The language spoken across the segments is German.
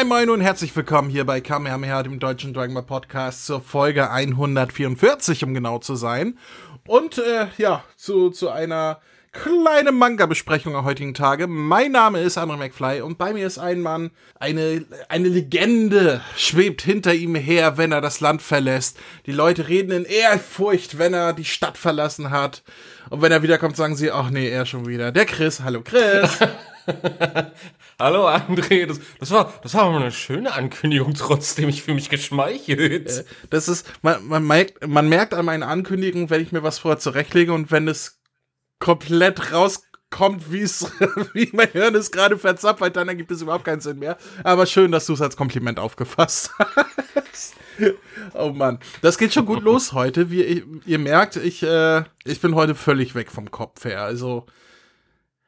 Moin Moin und herzlich willkommen hier bei Kamehameha, dem deutschen Dragon Ball Podcast zur Folge 144, um genau zu sein. Und äh, ja, zu, zu einer kleinen Manga-Besprechung am heutigen Tage. Mein Name ist André McFly und bei mir ist ein Mann, eine, eine Legende schwebt hinter ihm her, wenn er das Land verlässt. Die Leute reden in Ehrfurcht, wenn er die Stadt verlassen hat. Und wenn er wiederkommt, sagen sie, ach nee, er schon wieder. Der Chris, hallo Chris. Hallo André, das, das, war das war eine schöne Ankündigung trotzdem, ich fühle mich geschmeichelt. Das ist, man, man, merkt, man merkt an meinen Ankündigungen, wenn ich mir was vorher zurechtlege und wenn es komplett rauskommt, wie es, wie mein Hirn ist gerade verzapft, dann ergibt es überhaupt keinen Sinn mehr. Aber schön, dass du es als Kompliment aufgefasst hast. Oh Mann, das geht schon gut los heute. Wie ihr merkt, ich, äh, ich bin heute völlig weg vom Kopf her. Also,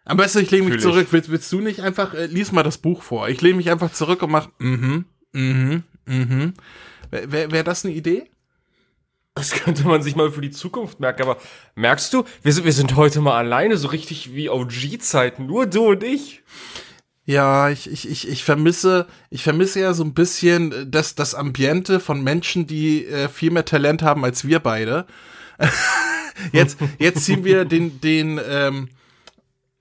am besten, ich lege mich Fühl zurück. Willst, willst du nicht einfach, äh, lies mal das Buch vor. Ich lege mich einfach zurück und mach, mhm, mhm, mhm. Wäre wär, wär das eine Idee? Das könnte man sich mal für die Zukunft merken, aber merkst du, wir sind, wir sind heute mal alleine, so richtig wie OG-Zeiten, nur du und ich. Ja, ich, ich, ich, ich vermisse, ich vermisse ja so ein bisschen das, das Ambiente von Menschen, die äh, viel mehr Talent haben als wir beide. jetzt, jetzt ziehen wir den, den, ähm,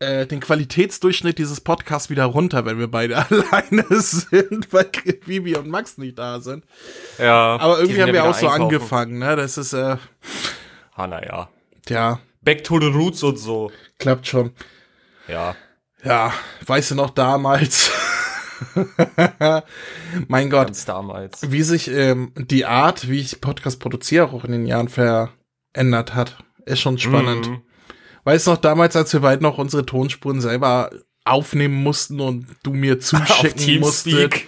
äh, den Qualitätsdurchschnitt dieses Podcasts wieder runter, wenn wir beide alleine sind, weil Vivi und Max nicht da sind. Ja. Aber irgendwie haben wir auch so einkaufen. angefangen, ne? Das ist, äh, Ah, naja. ja, Back to the roots und so. klappt schon. Ja. Ja, weißt du noch damals? mein Gott. Ganz damals. wie sich ähm, die Art, wie ich Podcast produziere, auch in den Jahren verändert hat. Ist schon spannend. Mhm. Weißt du noch, damals, als wir beide noch unsere Tonspuren selber aufnehmen mussten und du mir zuschicken musstest. Teamspeak.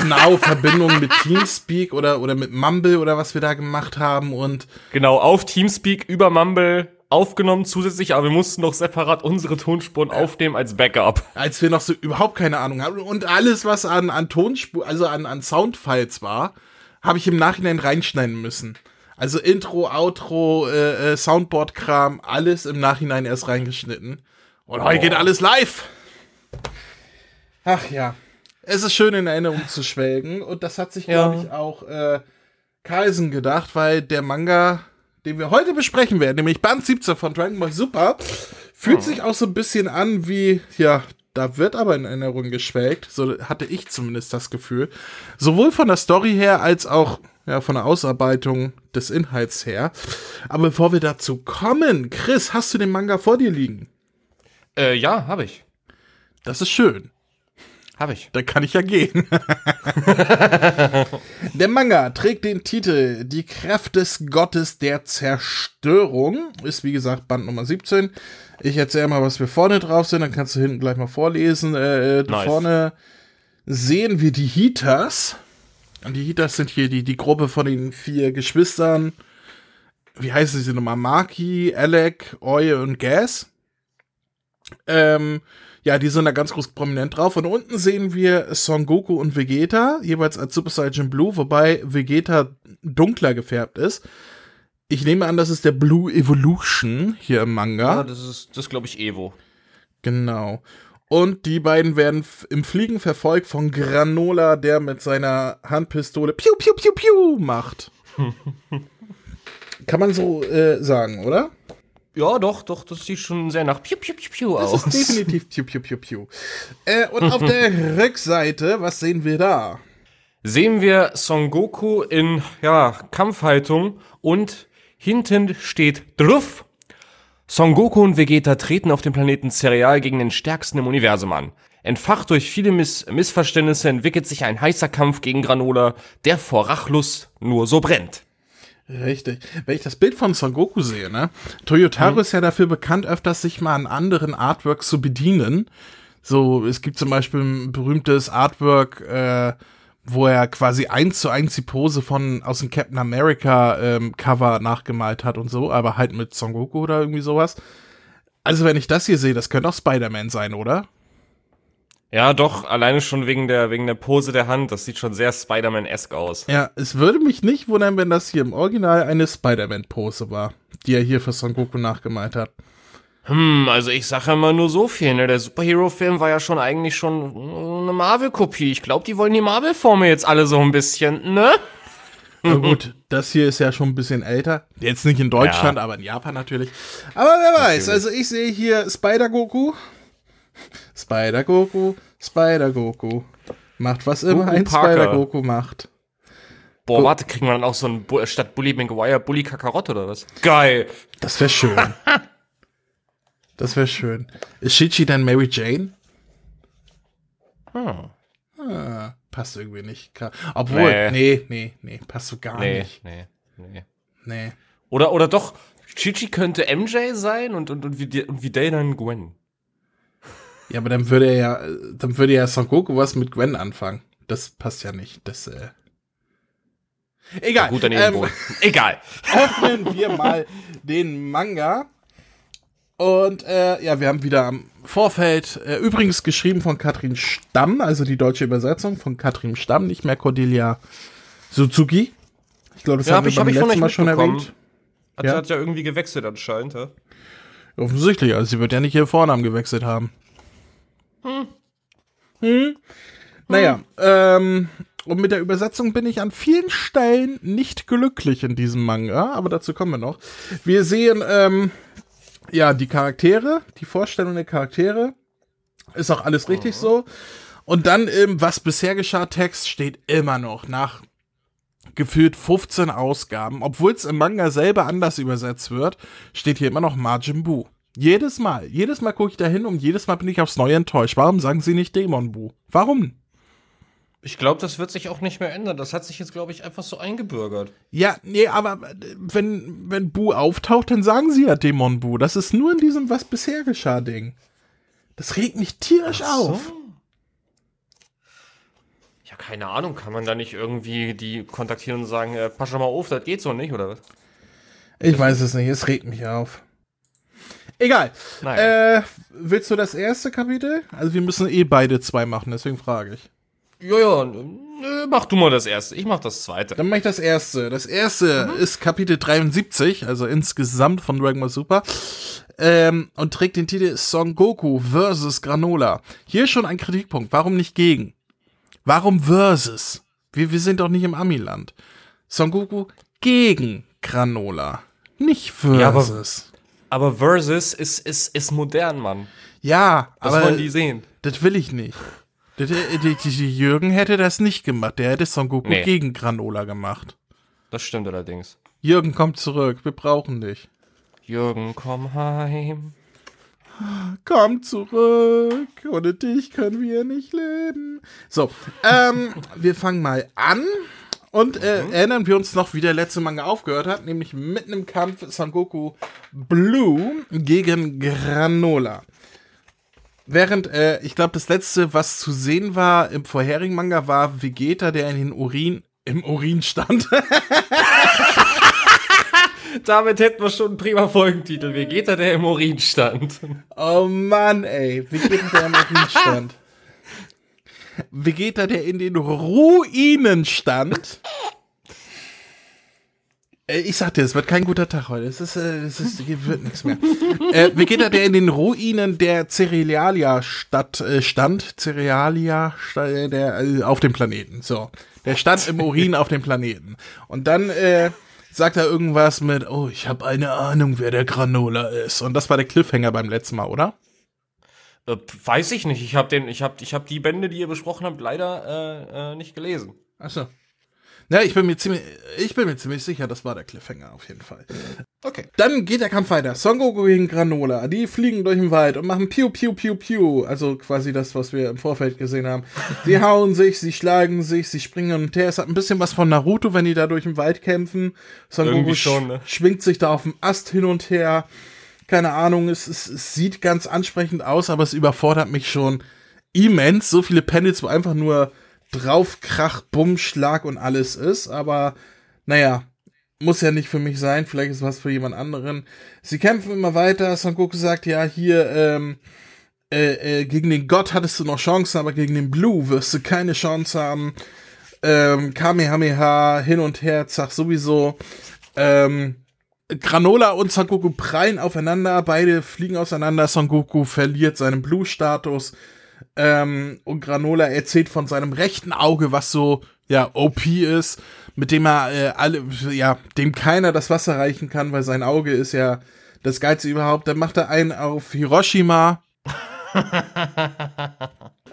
Genau, Verbindung mit Teamspeak oder, oder mit Mumble oder was wir da gemacht haben und Genau, auf Teamspeak über Mumble aufgenommen zusätzlich, aber wir mussten noch separat unsere Tonspuren aufnehmen als Backup. als wir noch so überhaupt keine Ahnung haben und alles, was an, an Tonspur, also an, an Soundfiles war, habe ich im Nachhinein reinschneiden müssen. Also Intro, Outro, äh, äh, Soundboard-Kram, alles im Nachhinein erst reingeschnitten. Und heute geht alles live. Ach ja. Es ist schön in Erinnerung zu schwelgen und das hat sich, Ja. glaube ich, auch äh, Carlsen gedacht, weil der Manga, den wir heute besprechen werden, nämlich Band 17 von Dragon Ball Super, fühlt sich auch so ein bisschen an wie, ja, da wird aber in Erinnerung geschwelgt. So hatte ich zumindest das Gefühl. Sowohl von der Story her als auch ja, von der Ausarbeitung des Inhalts her. Aber bevor wir dazu kommen, Chris, hast du den Manga vor dir liegen? Äh, ja, habe ich. Das ist schön. Habe ich. Dann kann ich ja gehen. der Manga trägt den Titel Die Kraft des Gottes der Zerstörung. Ist wie gesagt Band Nummer 17. Ich erzähle mal, was wir vorne drauf sind, dann kannst du hinten gleich mal vorlesen. Äh, äh, Nice. Vorne sehen wir die Heaters. Und die Heaters sind hier die, die Gruppe von den vier Geschwistern. Wie heißen sie nochmal? Maki, Alec, Oye und Gas. Ähm, ja, die sind da ganz groß prominent drauf. Und unten sehen wir Son Goku und Vegeta, jeweils als Super Saiyan Blue, wobei Vegeta dunkler gefärbt ist. Ich nehme an, das ist der Blue Evolution hier im Manga. Ja, das ist, das glaube ich Evo. Genau. Und die beiden werden im Fliegen verfolgt von Granola, der mit seiner Handpistole Piu, Piu, Piu, Piu macht. Kann man so äh, sagen, oder? Ja, doch, doch, das sieht schon sehr nach Piu Piu Piu Piu Das aus. ist definitiv Piu, Piu, Piu, Piu. Äh, und auf der Rückseite, was sehen wir da? Sehen wir Son Goku in, ja, Kampfhaltung und hinten steht drauf. Son Goku und Vegeta treten auf dem Planeten Cereal gegen den stärksten im Universum an. Entfacht durch viele Miss Missverständnisse entwickelt sich ein heißer Kampf gegen Granola, der vor Rachlust nur so brennt. Richtig. Wenn ich das Bild von Son Goku sehe, ne? Toyotaro ist ja dafür bekannt, öfters sich mal an anderen Artworks zu bedienen. So, es gibt zum Beispiel ein berühmtes Artwork, äh, wo er quasi eins zu eins die Pose von aus dem Captain America ähm, Cover nachgemalt hat und so, aber halt mit Son Goku oder irgendwie sowas. Also wenn ich das hier sehe, das könnte auch Spider-Man sein, oder? Ja, doch, alleine schon wegen der, wegen der Pose der Hand, das sieht schon sehr Spider-Man-esque aus. Ja, es würde mich nicht wundern, wenn das hier im Original eine Spider-Man-Pose war, die er hier für Son Goku nachgemalt hat. Hm, also ich sage mal nur so viel, ne? Der Superhero-Film war ja schon eigentlich schon eine Marvel-Kopie. Ich glaube, die wollen die Marvel-Formel jetzt alle so ein bisschen, ne? Na gut, das hier ist ja schon ein bisschen älter. Jetzt nicht in Deutschland, ja. aber in Japan natürlich. Aber wer weiß, also ich sehe hier Spider-Goku. Spider-Goku, Spider-Goku. Macht was immer ein Spider-Goku macht. Boah, Go warte, kriegen wir dann auch so ein Bu statt Bully Maguire Bully Kakarott oder was? Geil. Das wäre schön. das wäre schön. Ist Shichi dann Mary Jane? Hm. Ah, passt irgendwie nicht. Obwohl, nee, nee, nee, nee passt so gar nee, nicht. Nee, nee. Nee. Oder, oder doch, Chichi könnte MJ sein und, und, und, wie, und wie Day dann Gwen. Ja, aber dann würde er ja, dann würde ja Son Goku was mit Gwen anfangen. Das passt ja nicht. Das, äh, Egal. Gut ähm, Egal. Öffnen wir mal den Manga. Und äh, ja, wir haben wieder am Vorfeld, äh, übrigens geschrieben von Katrin Stamm, also die deutsche Übersetzung von Katrin Stamm, nicht mehr Cordelia Suzuki. Ich glaube, das ja, haben wir beim hab letzten Mal schon erwähnt. Hat, ja? hat ja irgendwie gewechselt anscheinend, ja? Offensichtlich, also sie wird ja nicht ihr Vornamen gewechselt haben. Hm. Hm. Naja, ähm, und mit der Übersetzung bin ich an vielen Stellen nicht glücklich in diesem Manga, aber dazu kommen wir noch. Wir sehen, ähm, ja, die Charaktere, die Vorstellung der Charaktere. Ist auch alles richtig oh. so. Und dann im Was bisher geschah Text steht immer noch nach gefühlt 15 Ausgaben, obwohl es im Manga selber anders übersetzt wird, steht hier immer noch Majin Buu. Jedes Mal, jedes Mal gucke ich da hin und jedes Mal bin ich aufs Neue enttäuscht. Warum sagen sie nicht Dämon Buu? Warum? Ich glaube, das wird sich auch nicht mehr ändern. Das hat sich jetzt, glaube ich, einfach so eingebürgert. Ja, nee, aber wenn, wenn Bu auftaucht, dann sagen sie ja Dämon Bu. Das ist nur in diesem Was bisher geschah Ding. Das regt mich tierisch so. auf. Ja, keine Ahnung. Kann man da nicht irgendwie die kontaktieren und sagen, äh, pass schon mal auf, das geht so nicht, oder was? Ich weiß es nicht. Es regt mich auf. Egal. Naja. Äh, willst du das erste Kapitel? Also wir müssen eh beide zwei machen, deswegen frage ich. Ja, ja, mach du mal das erste. Ich mach das zweite. Dann mach ich das erste. Das erste mhm. ist Kapitel 73, also insgesamt von Dragon Ball Super. Ähm, und trägt den Titel Son Goku vs. Granola. Hier schon ein Kritikpunkt. Warum nicht gegen? Warum versus? Wir, wir sind doch nicht im Amiland. Son Goku gegen Granola. Nicht versus. Ja, aber, aber versus ist, ist, ist modern, Mann. Ja, das aber. wollen die sehen. Das will ich nicht. Der, der, der, Jürgen hätte das nicht gemacht. Der hätte Son Goku nee. gegen Granola gemacht. Das stimmt allerdings. Jürgen, komm zurück. Wir brauchen dich. Jürgen, komm heim. Komm zurück. Ohne dich können wir nicht leben. So, ähm, wir fangen mal an. Und äh, mhm. erinnern wir uns noch, wie der letzte Manga aufgehört hat, nämlich mitten im Kampf Son Goku Blue gegen Granola. Während, äh, ich glaube, das letzte, was zu sehen war im vorherigen Manga, war Vegeta, der in den Urin, im Urin stand. Damit hätten wir schon einen prima Folgentitel. Vegeta, der im Urin stand. Oh Mann, ey. Vegeta, der im Urin stand. Vegeta, der in den Ruinen stand. Äh, ich sag dir, es wird kein guter Tag heute. Es ist, äh, es ist, wird nichts mehr. äh, Vegeta, der in den Ruinen der Cerealia-Stadt äh, stand, Cerealia, äh, der äh, auf dem Planeten. So, der stand im Urin auf dem Planeten. Und dann äh, sagt er irgendwas mit, oh, ich habe eine Ahnung, wer der Granola ist. Und das war der Cliffhanger beim letzten Mal, oder? Äh, weiß ich nicht. Ich habe den, ich habe, ich habe die Bände, die ihr besprochen habt, leider äh, äh, nicht gelesen. Achso. Ja, ich bin mir ziemlich, ich bin mir ziemlich sicher, das war der Cliffhanger auf jeden Fall. Okay. Dann geht der Kampf weiter. Son Goku gegen Granola. Die fliegen durch den Wald und machen Piu, Piu, Piu, Piu. Also quasi das, was wir im Vorfeld gesehen haben. Sie hauen sich, sie schlagen sich, sie springen und her. Es hat ein bisschen was von Naruto, wenn die da durch den Wald kämpfen. Son Irgendwie Goku schon, ne? schwingt sich da auf dem Ast hin und her. Keine Ahnung, es, es, es sieht ganz ansprechend aus, aber es überfordert mich schon immens. So viele Panels, wo einfach nur drauf, Krach, Bumm, Schlag und alles ist, aber naja, muss ja nicht für mich sein, vielleicht ist was für jemand anderen. Sie kämpfen immer weiter, Son Goku sagt, ja, hier, ähm, äh, äh, gegen den Gott hattest du noch Chancen, aber gegen den Blue wirst du keine Chance haben. Ähm, Kamehameha, hin und her, zack, sowieso. Ähm, Granola und Son Goku prallen aufeinander, beide fliegen auseinander. Son Goku verliert seinen Blue-Status. Ähm, und Granola erzählt von seinem rechten Auge, was so, ja, OP ist, mit dem er äh, alle, ja, dem keiner das Wasser reichen kann, weil sein Auge ist ja das Geilste überhaupt. Dann macht er einen auf Hiroshima.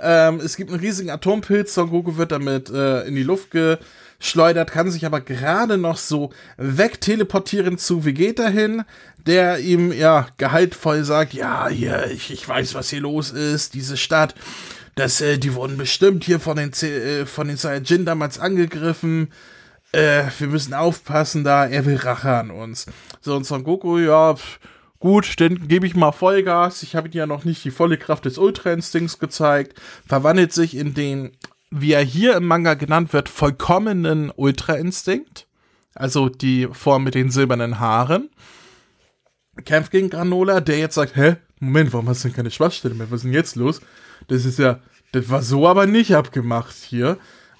ähm, es gibt einen riesigen Atompilz, Son Goku wird damit äh, in die Luft geschleudert, kann sich aber gerade noch so wegteleportieren zu Vegeta hin, der ihm ja gehaltvoll sagt, ja, hier, ich, ich weiß, was hier los ist, diese Stadt, das, äh, die wurden bestimmt hier von den, äh, von den Saiyajin damals angegriffen, äh, wir müssen aufpassen da, er will Rache an uns. So, und Son Goku, ja, pff, Gut, dann gebe ich mal Vollgas. Ich habe ihm ja noch nicht die volle Kraft des Ultra-Instinkts gezeigt. Verwandelt sich in den, wie er hier im Manga genannt wird, vollkommenen Ultra-Instinkt. Also die Form mit den silbernen Haaren. Kämpft gegen Granola, der jetzt sagt, hä, Moment, warum hast du denn keine Schwachstelle mehr? Was ist denn jetzt los? Das ist ja, das war so aber nicht abgemacht hier.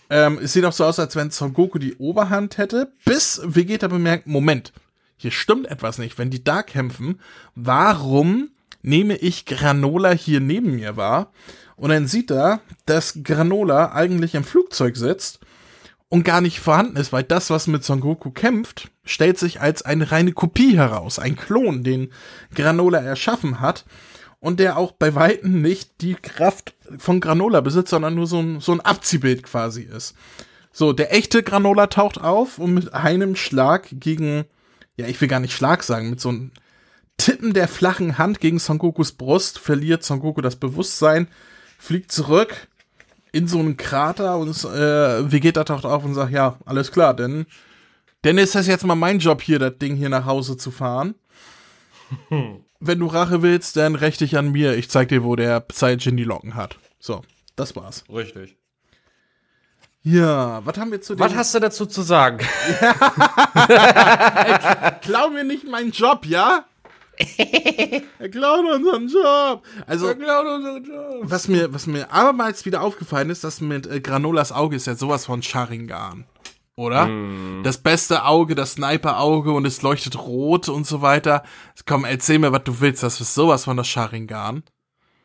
Ähm, es sieht auch so aus, als wenn Son Goku die Oberhand hätte, bis Vegeta bemerkt, Moment, hier stimmt etwas nicht. Wenn die da kämpfen, warum nehme ich Granola hier neben mir wahr? Und dann sieht er, dass Granola eigentlich im Flugzeug sitzt und gar nicht vorhanden ist, weil das, was mit Son Goku kämpft, stellt sich als eine reine Kopie heraus. Ein Klon, den Granola erschaffen hat und der auch bei Weitem nicht die Kraft von Granola besitzt, sondern nur so ein, so ein Abziehbild quasi ist. So, der echte Granola taucht auf und mit einem Schlag gegen ja, ich will gar nicht Schlag sagen, mit so einem Tippen der flachen Hand gegen Son Gokus Brust verliert Son Goku das Bewusstsein, fliegt zurück in so einen Krater und äh, Vegeta taucht auf und sagt, ja, alles klar, denn, denn ist das jetzt mal mein Job hier, das Ding hier nach Hause zu fahren. Wenn du Rache willst, dann rächt dich an mir. Ich zeig dir, wo der Saiyajin die Locken hat. So, das war's. Richtig. Ja, was haben wir zu dem? Was hast du dazu zu sagen? Klau mir nicht meinen Job, ja? er klaut unseren Job. Also, Er klaut unseren Job. was mir, was mir abermals wieder aufgefallen ist, dass mit äh, Granolas Auge ist ja sowas von Sharingan. Oder? Das beste Auge, das Sniper-Auge und es leuchtet rot und so weiter. Komm, erzähl mir, was du willst. Das ist sowas von das Sharingan.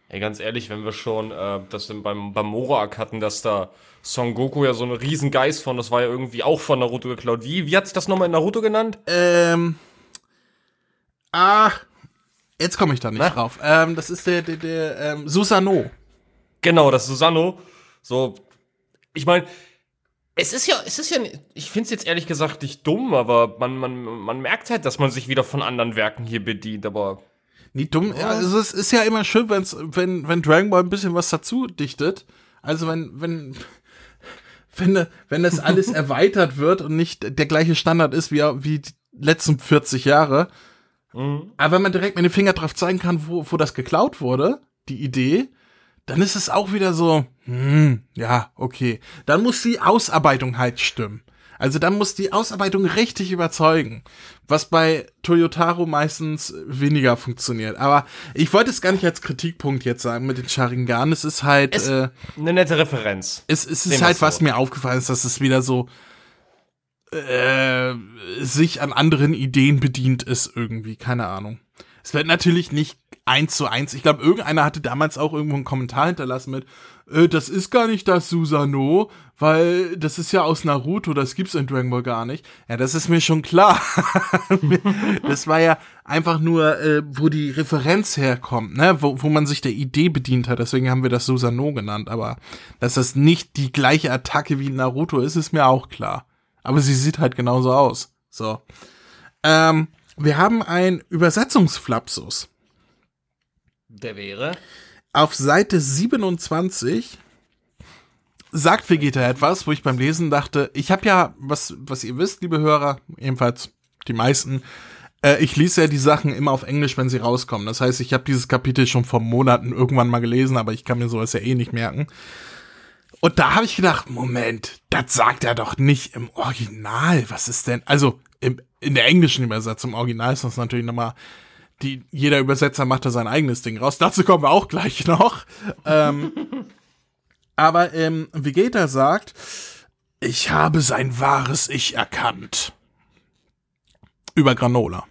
Ey, ganz ehrlich, wenn wir schon äh, das beim, beim Morak hatten, dass da Son Goku ja so einen riesen Geist von, das war ja irgendwie auch von Naruto geklaut. Wie, wie hat sich das nochmal in Naruto genannt? Ähm. Ah. Jetzt komme ich da nicht Na? drauf. Ähm, das ist der, der, der, ähm, Susano. Genau, das Susanoo. So, ich meine, es ist ja, es ist ja, ich finde es jetzt ehrlich gesagt nicht dumm, aber man, man, man merkt halt, dass man sich wieder von anderen Werken hier bedient, aber Nie dumm. Ja, also es ist ja immer schön, wenn's, wenn, wenn Dragon Ball ein bisschen was dazu dichtet. Also wenn, wenn, wenn, wenn das alles erweitert wird und nicht der gleiche Standard ist wie, wie die letzten 40 Jahre. Aber wenn man direkt mit dem Finger drauf zeigen kann, wo, wo das geklaut wurde, die Idee, dann ist es auch wieder so, hm, ja, okay. Dann muss die Ausarbeitung halt stimmen. Also dann muss die Ausarbeitung richtig überzeugen, was bei Toyotaro meistens weniger funktioniert. Aber ich wollte es gar nicht als Kritikpunkt jetzt sagen mit den Sharingan. Es ist halt, Es- äh, eine nette Referenz. es, es ist Nehmen halt, was so. mir aufgefallen ist, dass es wieder so äh, sich an anderen Ideen bedient ist irgendwie. Keine Ahnung. Es wird natürlich nicht eins zu eins. Ich glaube, irgendeiner hatte damals auch irgendwo einen Kommentar hinterlassen mit, äh, das ist gar nicht das Susano, weil das ist ja aus Naruto, das gibt's in Dragon Ball gar nicht. Ja, das ist mir schon klar. das war ja einfach nur, äh, wo die Referenz herkommt, ne, wo, wo man sich der Idee bedient hat. Deswegen haben wir das Susano genannt. Aber dass das nicht die gleiche Attacke wie Naruto ist, ist mir auch klar. Aber sie sieht halt genauso aus. So. Ähm, wir haben einen Übersetzungsflapsus. Der wäre. Auf Seite 27 sagt Vegeta etwas, wo ich beim Lesen dachte, ich habe ja, was, was ihr wisst, liebe Hörer, ebenfalls die meisten, äh, ich lese ja die Sachen immer auf Englisch, wenn sie rauskommen. Das heißt, ich habe dieses Kapitel schon vor Monaten irgendwann mal gelesen, aber ich kann mir sowas ja eh nicht merken. Und da habe ich gedacht, Moment, das sagt er doch nicht im Original. Was ist denn? Also im, in der englischen Übersetzung, im Original ist das natürlich nochmal, die, jeder Übersetzer macht da sein eigenes Ding raus. Dazu kommen wir auch gleich noch. ähm, aber ähm, Vegeta sagt, ich habe sein wahres Ich erkannt. Über Granola.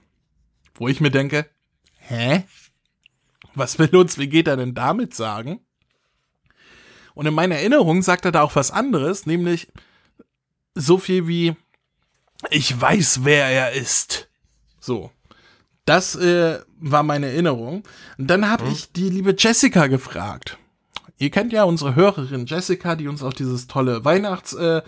Wo ich mir denke, hä? Was will uns Vegeta denn damit sagen? Und in meiner Erinnerung sagt er da auch was anderes, nämlich so viel wie, ich weiß, wer er ist. So. Das äh, war meine Erinnerung. Und dann habe hm. ich die liebe Jessica gefragt. Ihr kennt ja unsere Hörerin Jessica, die uns auch dieses tolle Weihnachts äh,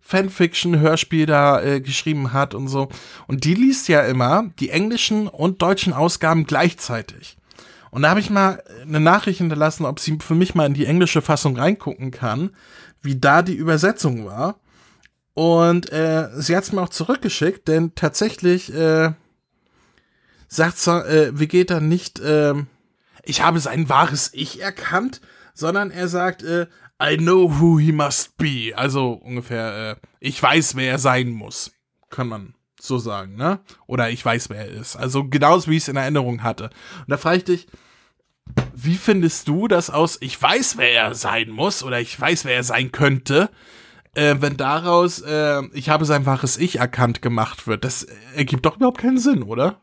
Fanfiction-Hörspiel da äh, geschrieben hat und so. Und die liest ja immer die englischen und deutschen Ausgaben gleichzeitig. Und da habe ich mal eine Nachricht hinterlassen, ob sie für mich mal in die englische Fassung reingucken kann, wie da die Übersetzung war. Und äh, sie hat es mir auch zurückgeschickt, denn tatsächlich äh, sagt äh, Vegeta nicht, äh, ich habe sein wahres Ich erkannt, sondern er sagt, äh, I know who he must be. Also ungefähr, äh, ich weiß, wer er sein muss. Kann man so sagen, ne? Oder ich weiß, wer er ist. Also genauso wie ich es in Erinnerung hatte. Und da frage ich dich, wie findest du das aus, ich weiß, wer er sein muss oder ich weiß, wer er sein könnte, äh, wenn daraus, äh, ich habe sein wahres Ich erkannt gemacht wird? Das ergibt doch überhaupt keinen Sinn, oder?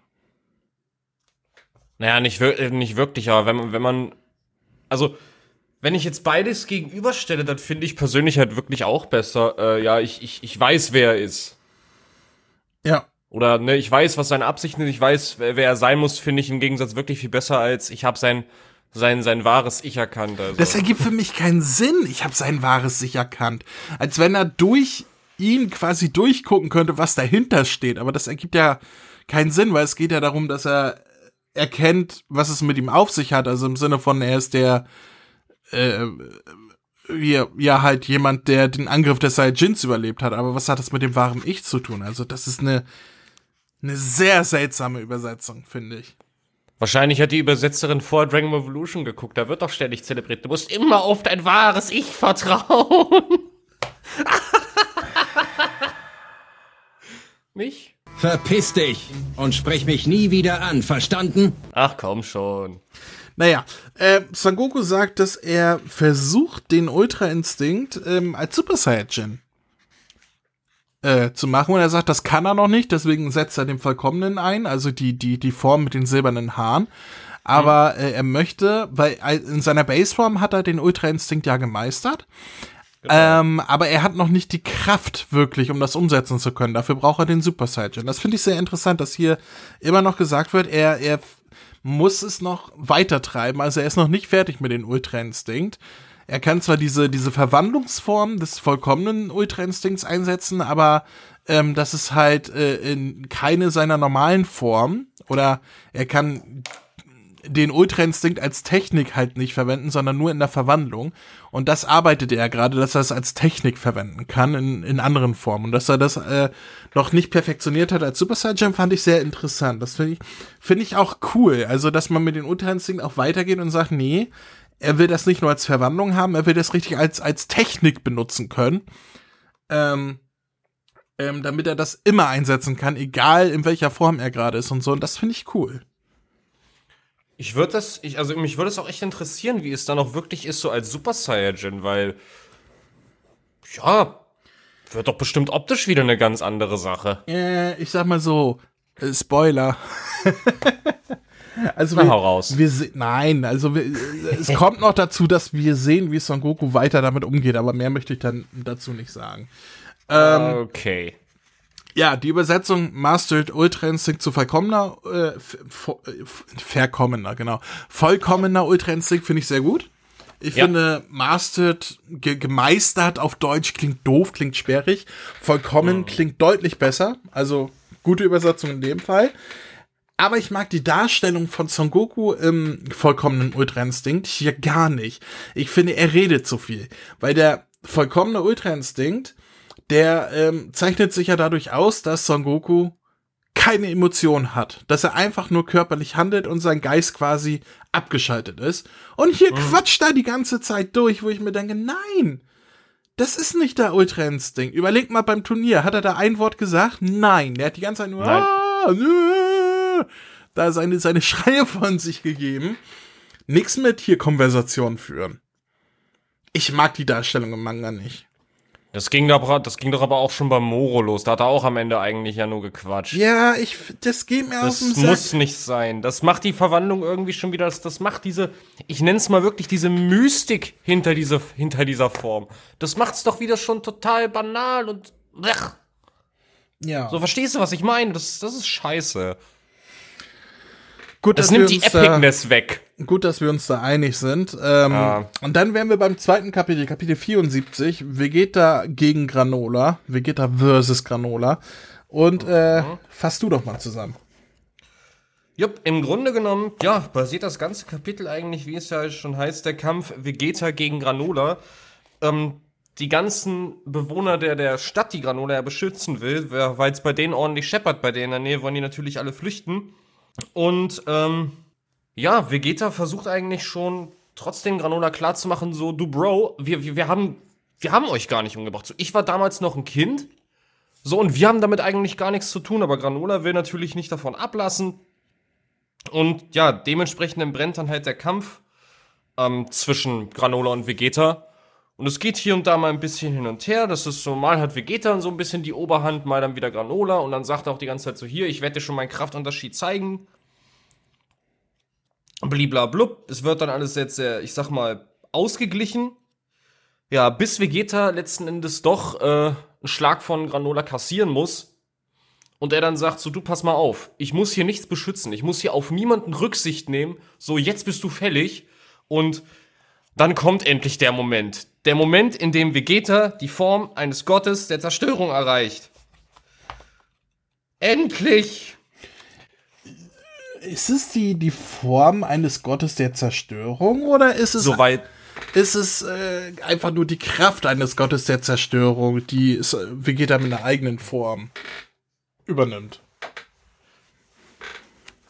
Naja, nicht, wir nicht wirklich, aber wenn man, wenn man, also wenn ich jetzt beides gegenüberstelle, dann finde ich persönlich halt wirklich auch besser. Äh, ja, ich, ich, ich weiß, wer er ist. Oder ne, ich weiß, was seine Absichten sind, ich weiß, wer, er sein muss, finde ich im Gegensatz wirklich viel besser, als ich habe sein, sein, sein wahres Ich erkannt. Also. Das ergibt für mich keinen Sinn. Ich habe sein wahres Ich erkannt. Als wenn er durch ihn quasi durchgucken könnte, was dahinter steht. Aber das ergibt ja keinen Sinn, weil es geht ja darum, dass er erkennt, was es mit ihm auf sich hat. Also im Sinne von, er ist der äh, ja, ja halt jemand, der den Angriff der Saiyajins überlebt hat. Aber was hat das mit dem wahren Ich zu tun? Also das ist eine, eine sehr seltsame Übersetzung, finde ich. Wahrscheinlich hat die Übersetzerin vor Dragon Revolution geguckt. Da wird doch ständig zelebriert. Du musst immer auf dein wahres Ich vertrauen. Mich? Verpiss dich und sprech mich nie wieder an, verstanden? Ach komm schon. Naja, äh, Sangoku sagt, dass er versucht, den Ultra-Instinkt ähm, als Super Saiyajin äh, zu machen. Und er sagt, das kann er noch nicht, deswegen setzt er den Vollkommenen ein, also die, die, die Form mit den silbernen Haaren. Aber mhm. äh, er möchte, weil in seiner Baseform hat er den Ultra-Instinkt ja gemeistert. Genau. Ähm, aber er hat noch nicht die Kraft wirklich, um das umsetzen zu können. Dafür braucht er den Super Saiyan. Das finde ich sehr interessant, dass hier immer noch gesagt wird, er, er muss es noch weiter treiben. Also er ist noch nicht fertig mit dem Ultra-Instinkt. Er kann zwar diese, diese Verwandlungsform des vollkommenen Ultra-Instinkts einsetzen, aber ähm, das ist halt äh, in keine seiner normalen Formen. Oder er kann den Ultra-Instinkt als Technik halt nicht verwenden, sondern nur in der Verwandlung. Und das arbeitet er gerade, dass er es als Technik verwenden kann in, in anderen Formen. Und dass er das äh, noch nicht perfektioniert hat als Super Saiyan, fand ich sehr interessant. Das finde ich, finde ich auch cool. Also, dass man mit dem Ultra-Instinkt auch weitergeht und sagt, nee, er will das nicht nur als Verwandlung haben, er will das richtig als, als Technik benutzen können. Ähm, ähm, damit er das immer einsetzen kann, egal in welcher Form er gerade ist und so. Und das finde ich cool. Ich würde das, ich, also mich würde es auch echt interessieren, wie es dann auch wirklich ist, so als Super Saiyajin, weil, ja, wird doch bestimmt optisch wieder eine ganz andere Sache. Äh, ich sag mal so, äh, Spoiler. also Na, wir, hau raus. Wir nein, also wir, es kommt noch dazu, dass wir sehen, wie Son Goku weiter damit umgeht, aber mehr möchte ich dann dazu nicht sagen. Ähm, okay. Ja, die Übersetzung Mastered Ultra Instinct zu vollkommener, äh, verkommener, genau. Vollkommener Ultra Instinct finde ich sehr gut. Ich ja. finde, Mastered, ge gemeistert auf Deutsch klingt doof, klingt sperrig. Vollkommen mhm. klingt deutlich besser. Also, gute Übersetzung in dem Fall. Aber ich mag die Darstellung von Son Goku im vollkommenen Ultra Instinct hier gar nicht. Ich finde, er redet zu viel. Weil der vollkommene Ultra Instinkt der ähm, zeichnet sich ja dadurch aus, dass Son Goku keine Emotionen hat, dass er einfach nur körperlich handelt und sein Geist quasi abgeschaltet ist. Und hier mhm. quatscht er die ganze Zeit durch, wo ich mir denke, nein, das ist nicht der Ultra Instinct. Überleg mal beim Turnier, hat er da ein Wort gesagt? Nein, der hat die ganze Zeit nur ah, nö, da seine, seine Schreie von sich gegeben. Nix mit hier Konversation führen. Ich mag die Darstellung im Manga nicht. Das ging, doch, das ging doch aber auch schon beim Moro los. Da hat er auch am Ende eigentlich ja nur gequatscht. Ja, ich, das geht mir das auf den muss Sack. nicht sein. Das macht die Verwandlung irgendwie schon wieder. Das, das macht diese, ich nenne es mal wirklich diese Mystik hinter, diese, hinter dieser Form. Das macht's doch wieder schon total banal und. Blech. Ja. So, verstehst du, was ich meine? Das, das ist scheiße. Gut, Das nimmt die uns da- Epicness weg. Gut, dass wir uns da einig sind. Ähm, Ja. Und dann wären wir beim zweiten Kapitel, Kapitel 74, Vegeta gegen Granola, Vegeta versus Granola. Und äh, fass du doch mal zusammen. Jupp, im Grunde genommen, ja, basiert das ganze Kapitel eigentlich, wie es ja schon heißt, der Kampf Vegeta gegen Granola. Ähm, die ganzen Bewohner der, der Stadt, die Granola ja beschützen will, weil es bei denen ordentlich scheppert, bei denen in der Nähe wollen die natürlich alle flüchten. Und ähm, ja, Vegeta versucht eigentlich schon trotzdem Granola klarzumachen, so, du Bro, wir, wir, wir, haben, wir haben euch gar nicht umgebracht. So, ich war damals noch ein Kind. So, und wir haben damit eigentlich gar nichts zu tun, aber Granola will natürlich nicht davon ablassen. Und ja, dementsprechend entbrennt dann halt der Kampf ähm, zwischen Granola und Vegeta. Und es geht hier und da mal ein bisschen hin und her. Das ist so, mal hat Vegeta so ein bisschen die Oberhand, mal dann wieder Granola. Und dann sagt er auch die ganze Zeit so, hier, ich werde dir schon meinen Kraftunterschied zeigen. Bliblablub. Es wird dann alles jetzt sehr, ich sag mal, ausgeglichen. Ja, bis Vegeta letzten Endes doch äh, einen Schlag von Granola kassieren muss. Und er dann sagt so, du pass mal auf, ich muss hier nichts beschützen, ich muss hier auf niemanden Rücksicht nehmen, so jetzt bist du fällig. Und dann kommt endlich der Moment. Der Moment, in dem Vegeta die Form eines Gottes der Zerstörung erreicht. Endlich! Ist es die, die Form eines Gottes der Zerstörung oder ist es, Soweit. ist es äh, einfach nur die Kraft eines Gottes der Zerstörung, die es, äh, Vegeta mit einer eigenen Form übernimmt?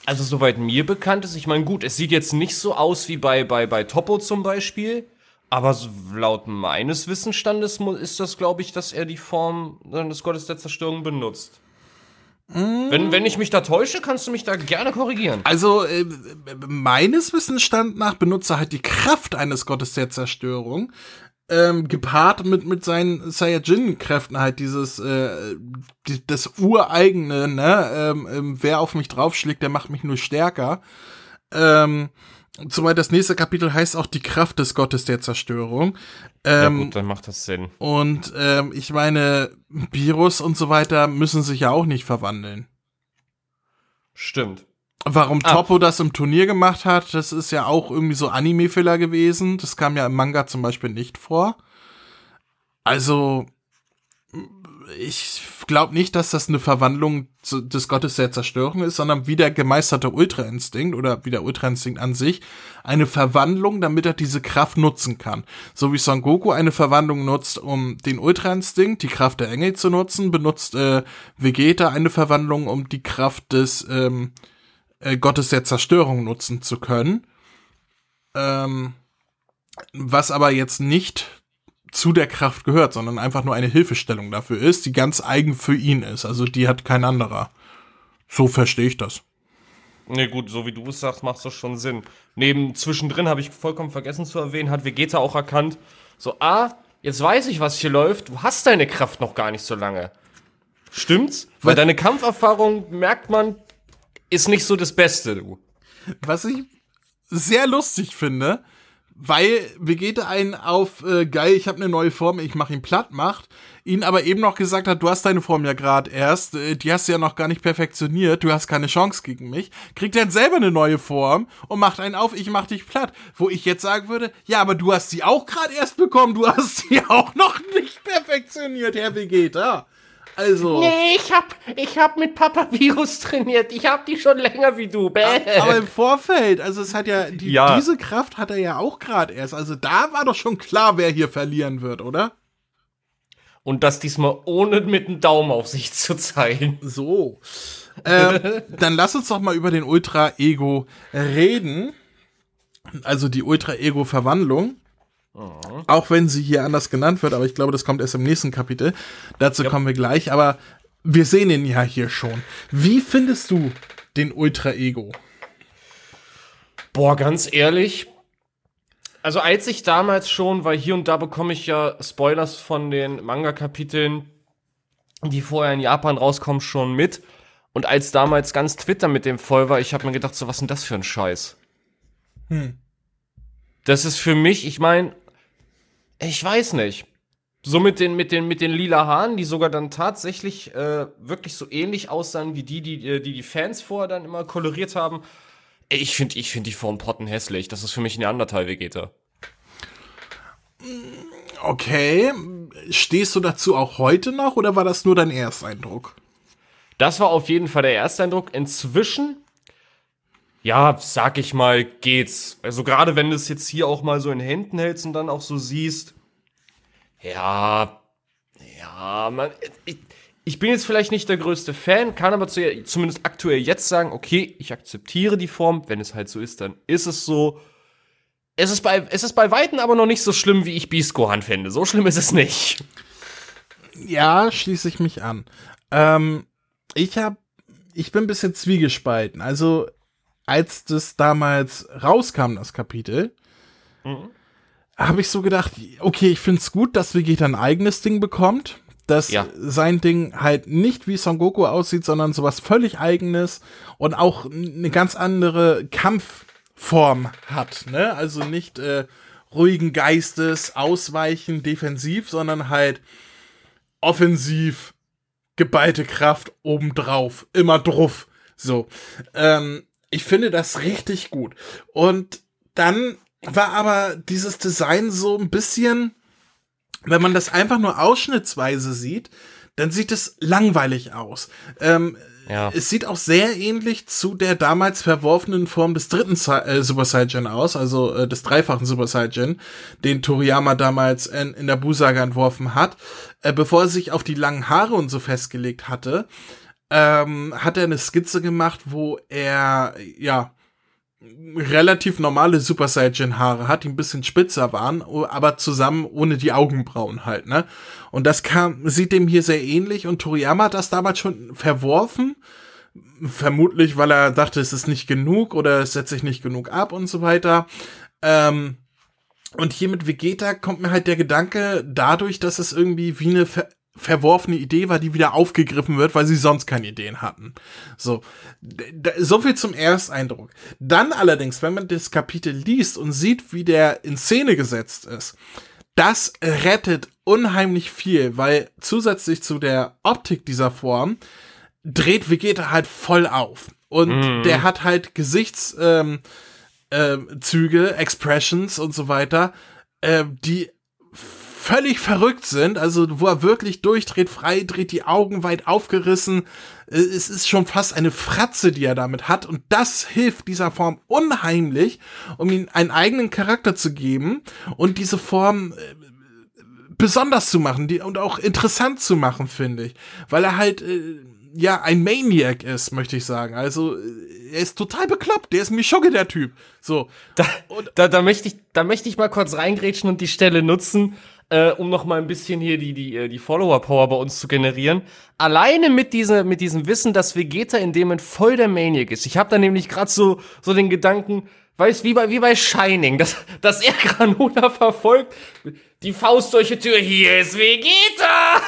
Also soweit mir bekannt ist, ich meine, gut, es sieht jetzt nicht so aus wie bei, bei, bei Topo zum Beispiel, aber laut meines Wissensstandes ist das, glaube ich, dass er die Form des Gottes der Zerstörung benutzt. Wenn, wenn ich mich da täusche, kannst du mich da gerne korrigieren. Also, äh, meines Wissensstand nach benutzt er halt die Kraft eines Gottes der Zerstörung, ähm, gepaart mit, mit seinen Saiyajin-Kräften halt dieses, äh, die, das ureigene, ne, ähm, ähm, wer auf mich draufschlägt, der macht mich nur stärker. Ähm, zumal das nächste Kapitel heißt auch die Kraft des Gottes der Zerstörung. Ähm, ja gut, dann macht das Sinn. und ähm, ich meine, Virus und so weiter müssen sich ja auch nicht verwandeln. Stimmt. Warum Ah. Toppo das im Turnier gemacht hat, das ist ja auch irgendwie so Anime-Filler gewesen. Das kam ja im Manga zum Beispiel nicht vor. Also, ich glaube nicht, dass das eine Verwandlung des Gottes der Zerstörung ist, sondern wie der gemeisterte Ultra-Instinkt oder wie der Ultra-Instinkt an sich eine Verwandlung, damit er diese Kraft nutzen kann. So wie Son Goku eine Verwandlung nutzt, um den Ultra-Instinkt, die Kraft der Engel zu nutzen, benutzt äh, Vegeta eine Verwandlung, um die Kraft des ähm, äh, Gottes der Zerstörung nutzen zu können. Ähm, was aber jetzt nicht zu der Kraft gehört, sondern einfach nur eine Hilfestellung dafür ist, die ganz eigen für ihn ist. Also die hat kein anderer. So verstehe ich das. Ne, gut, so wie du es sagst, macht das schon Sinn. Neben zwischendrin habe ich vollkommen vergessen zu erwähnen, hat Vegeta auch erkannt, so, ah, jetzt weiß ich, was hier läuft, du hast deine Kraft noch gar nicht so lange. Stimmt's? Weil Was- deine Kampferfahrung, merkt man, ist nicht so das Beste, du. Was ich sehr lustig finde, weil Vegeta einen auf äh, geil, ich habe eine neue Form, ich mache ihn platt macht, ihn aber eben noch gesagt hat, du hast deine Form ja gerade erst, äh, die hast du ja noch gar nicht perfektioniert, du hast keine Chance gegen mich, kriegt dann selber eine neue Form und macht einen auf, ich mach dich platt, wo ich jetzt sagen würde, ja, aber du hast sie auch gerade erst bekommen, du hast sie auch noch nicht perfektioniert, Herr Vegeta. Also, Nee, ich hab, ich hab mit Papa Virus trainiert. Ich hab die schon länger wie du. Bäh. aber im Vorfeld, also es hat ja, die, Ja. diese Kraft hat er ja auch gerade erst, also da war doch schon klar, wer hier verlieren wird, oder? Und das diesmal ohne mit dem Daumen auf sich zu zeigen. So. ähm, dann lass uns doch mal über den Ultra-Ego reden. Also die Auch wenn sie hier anders genannt wird, aber ich glaube, das kommt erst im nächsten Kapitel. Dazu kommen wir gleich, aber wir sehen ihn ja hier schon. Wie findest du den Ultra-Ego? Boah, ganz ehrlich, Also als ich damals schon, weil hier und da bekomme ich ja Spoilers von den Manga-Kapiteln, die vorher in Japan rauskommen, schon mit. Und als damals ganz Twitter mit dem voll war, ich habe mir gedacht, so was ist denn das für ein Scheiß? Hm. Das ist für mich, ich meine, ich weiß nicht. So mit den, mit den, mit den lila Haaren, die sogar dann tatsächlich äh, wirklich so ähnlich aussahen wie die, die, äh, die die Fans vorher dann immer koloriert haben. Ich finde ich find die Form Potten hässlich. Das ist für mich ein Neandertal-Vegeta. Okay. Stehst du dazu auch heute noch oder war das nur dein Ersteindruck? Das war auf jeden Fall der Ersteindruck. Inzwischen, ja, sag ich mal, geht's. Also gerade wenn du es jetzt hier auch mal so in Händen hältst und dann auch so siehst, ja, ja, man, ich, ich bin jetzt vielleicht nicht der größte Fan, kann aber zu, zumindest aktuell jetzt sagen, okay, ich akzeptiere die Form. Wenn es halt so ist, dann ist es so. Es ist bei, es ist bei Weitem aber noch nicht so schlimm, wie ich Beast Gohan finde. So schlimm ist es nicht. Ja, schließe ich mich an. Ähm, ich hab, ich bin ein bisschen zwiegespalten. Also, als das damals rauskam, das Kapitel, mhm habe ich so gedacht, okay, ich finde es gut, dass Vegeta ein eigenes Ding bekommt. Dass ja. sein Ding halt nicht wie Son Goku aussieht, sondern sowas völlig eigenes und auch eine ganz andere Kampfform hat. Ne? Also nicht äh, ruhigen Geistes, ausweichen, defensiv, sondern halt offensiv, geballte Kraft obendrauf, immer druff. So. Ähm, ich finde das richtig gut. Und dann war aber dieses Design so ein bisschen, wenn man das einfach nur ausschnittsweise sieht, dann sieht es langweilig aus. Ähm, ja. Es sieht auch sehr ähnlich zu der damals verworfenen Form des dritten äh, Super Saiyan aus, also äh, des dreifachen Super Saiyan, den Toriyama damals in, in der Busaga entworfen hat. Äh, bevor er sich auf die langen Haare und so festgelegt hatte, ähm, hat er eine Skizze gemacht, wo er, ja, relativ normale Super Saiyan Haare hat, die ein bisschen spitzer waren, aber zusammen ohne die Augenbrauen halt, ne? Und das kam, sieht dem hier sehr ähnlich und Toriyama hat das damals schon verworfen. Vermutlich, weil er dachte, es ist nicht genug oder es setzt sich nicht genug ab und so weiter. Ähm, und hier mit Vegeta kommt mir halt der Gedanke dadurch, dass es irgendwie wie eine verworfene Idee war, die wieder aufgegriffen wird, weil sie sonst keine Ideen hatten. So, so viel zum Ersteindruck. Dann allerdings, wenn man das Kapitel liest und sieht, wie der in Szene gesetzt ist, das rettet unheimlich viel, weil zusätzlich zu der Optik dieser Form dreht Vegeta halt voll auf. Und mm. der hat halt Gesichtszüge, ähm, äh, Expressions und so weiter, äh, die völlig verrückt sind, also wo er wirklich durchdreht, frei dreht, die Augen weit aufgerissen. Äh, es ist schon fast eine Fratze, die er damit hat. Und das hilft dieser Form unheimlich, um ihm einen eigenen Charakter zu geben und diese Form äh, besonders zu machen die, und auch interessant zu machen, finde ich. Weil er halt, äh, ja, ein Maniac ist, möchte ich sagen. Also, er ist total bekloppt. Der ist Mischogge, der Typ. So. Da, da, da, möchte ich, da möchte ich mal kurz reingrätschen und die Stelle nutzen äh, um noch mal ein bisschen hier die, die, äh, die Follower-Power bei uns zu generieren. Alleine mit, diese, mit diesem Wissen, dass Vegeta in dem Moment voll der Maniac ist. Ich habe da nämlich gerade so, so den Gedanken, weißt wie bei, wie bei Shining, dass, dass er Granula verfolgt. Die Faust durch die Tür, hier ist Vegeta!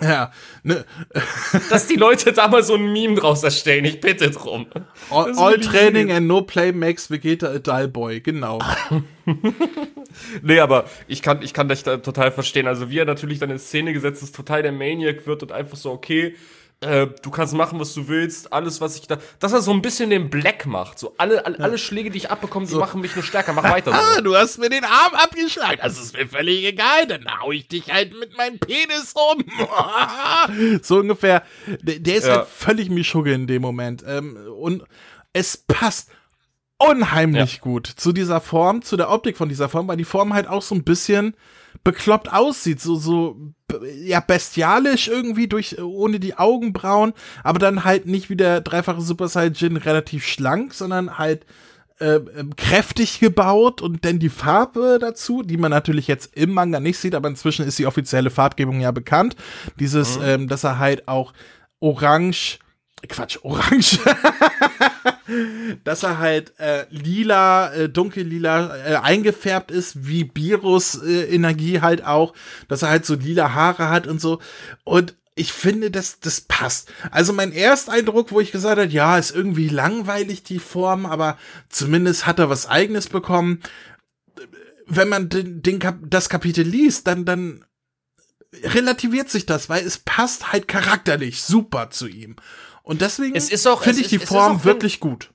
Ja, ne. Dass die Leute da mal so ein Meme draus erstellen, ich bitte drum. All, all training and no play makes Vegeta a dull boy, genau. nee, aber ich kann, ich kann das total verstehen. Also wie er natürlich dann in Szene gesetzt ist, total der Maniac wird und einfach so, okay, äh, du kannst machen, was du willst, alles, was ich da. Dass er so ein bisschen den Black macht. So alle, alle, alle Schläge, die ich abbekomme, die so. machen mich nur stärker. Mach weiter. So. Ah, du hast mir den Arm abgeschlagen. Das ist mir völlig egal. Dann hau ich dich halt mit meinem Penis um. so ungefähr. Der, der ist ja. halt völlig Mischugge in dem Moment. Ähm, und es passt unheimlich ja. gut zu dieser Form, zu der Optik von dieser Form, weil die Form halt auch so ein bisschen bekloppt aussieht, so, so, ja, bestialisch irgendwie durch, ohne die Augenbrauen, aber dann halt nicht wie der dreifache Super Saiyan relativ schlank, sondern halt, äh, kräftig gebaut und dann die Farbe dazu, die man natürlich jetzt im Manga nicht sieht, aber inzwischen ist die offizielle Farbgebung ja bekannt. Dieses, mhm. ähm, dass er halt auch orange, Quatsch, orange, dass er halt äh, lila, äh, dunkellila äh, eingefärbt ist, wie Virus äh, halt auch, dass er halt so lila Haare hat und so. Und ich finde, das, das passt. Also mein Ersteindruck, wo ich gesagt habe, ja, ist irgendwie langweilig die Form, aber zumindest hat er was eigenes bekommen. Wenn man den, den Kap das Kapitel liest, dann, dann relativiert sich das, weil es passt halt charakterlich super zu ihm. Und deswegen finde ich die Form wirklich gut.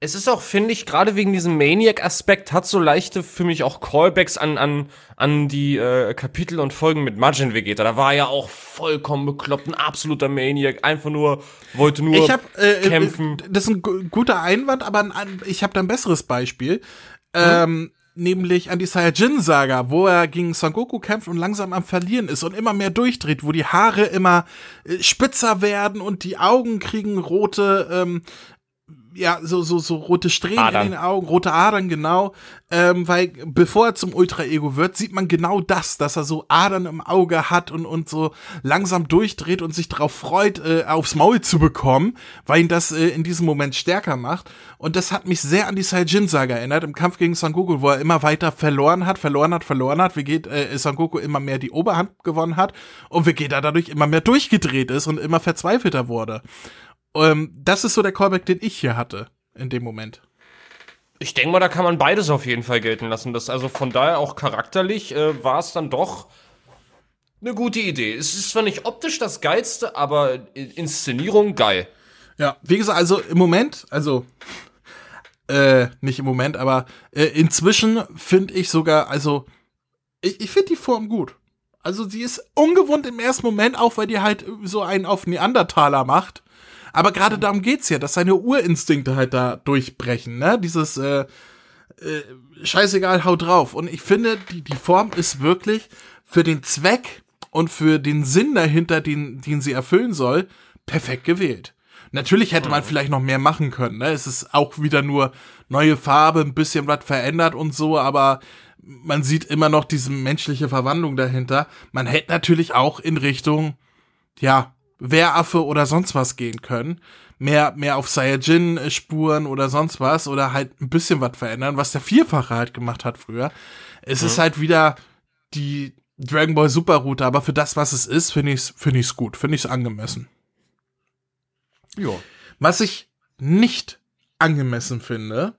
Es ist auch, finde ich, gerade wegen diesem Maniac-Aspekt, hat so leichte für mich auch Callbacks an, an, an die äh, Kapitel und Folgen mit Majin Vegeta. Da war er ja auch vollkommen bekloppt, ein absoluter Maniac, einfach nur, wollte nur ich hab, äh, kämpfen. Das ist ein guter Einwand, aber ein, ich habe da ein besseres Beispiel. Hm? Ähm, nämlich an die Saiyajin-Saga, wo er gegen Son Goku kämpft und langsam am Verlieren ist und immer mehr durchdreht, wo die Haare immer äh, spitzer werden und die Augen kriegen rote ähm, ja, so, so, so rote Strähnen Adern. in den Augen, rote Adern, genau. Ähm, weil bevor er zum Ultra-Ego wird, sieht man genau das, dass er so Adern im Auge hat und, und so langsam durchdreht und sich darauf freut, äh, aufs Maul zu bekommen, weil ihn das äh, in diesem Moment stärker macht. Und das hat mich sehr an die Saiyajin-Saga erinnert, im Kampf gegen Son Goku, wo er immer weiter verloren hat, verloren hat, verloren hat, wie geht äh, Son Goku immer mehr die Oberhand gewonnen hat und wie geht er dadurch immer mehr durchgedreht ist und immer verzweifelter wurde. Ähm, das ist so der Callback, den ich hier hatte in dem Moment. Ich denke mal, da kann man beides auf jeden Fall gelten lassen. Das also von daher auch charakterlich äh, war es dann doch eine gute Idee. Es ist zwar nicht optisch das geilste, aber Inszenierung geil. Ja, wie gesagt, also im Moment, also äh, nicht im Moment, aber äh, inzwischen finde ich sogar, also ich, ich finde die Form gut. Also sie ist ungewohnt im ersten Moment, auch weil die halt so einen auf Neandertaler macht. Aber gerade darum geht's ja, dass seine Urinstinkte halt da durchbrechen, ne? Dieses äh, äh, scheißegal, hau drauf. Und ich finde, die, die Form ist wirklich für den Zweck und für den Sinn dahinter, den, den sie erfüllen soll, perfekt gewählt. Natürlich hätte man mhm. vielleicht noch mehr machen können. Ne? Es ist auch wieder nur neue Farbe, ein bisschen was verändert und so, aber man sieht immer noch diese menschliche Verwandlung dahinter. Man hätte natürlich auch in Richtung, ja, Wehraffe oder sonst was gehen können. Mehr, mehr auf Saiyajin-Spuren oder sonst was oder halt ein bisschen was verändern, was der Vierfache halt gemacht hat früher. Es mhm. ist halt wieder die Dragon Ball Super Route, aber für das, was es ist, finde ich es find ich's gut, finde ich es angemessen. Ja. Was ich nicht angemessen finde,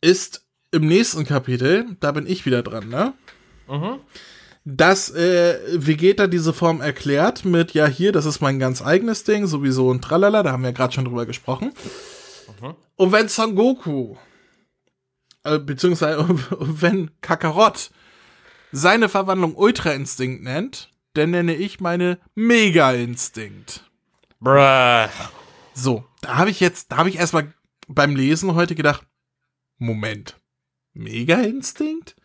ist im nächsten Kapitel, da bin ich wieder dran, ne? Mhm dass äh, Vegeta diese Form erklärt mit, ja, hier, das ist mein ganz eigenes Ding, sowieso und tralala, da haben wir gerade schon drüber gesprochen. Mhm. Und wenn Son Goku, äh, beziehungsweise wenn Kakarot seine Verwandlung Ultra Instinkt nennt, dann nenne ich meine Mega Instinkt. Bruh. So, da habe ich jetzt, da habe ich erstmal beim Lesen heute gedacht, Moment, Mega Instinkt?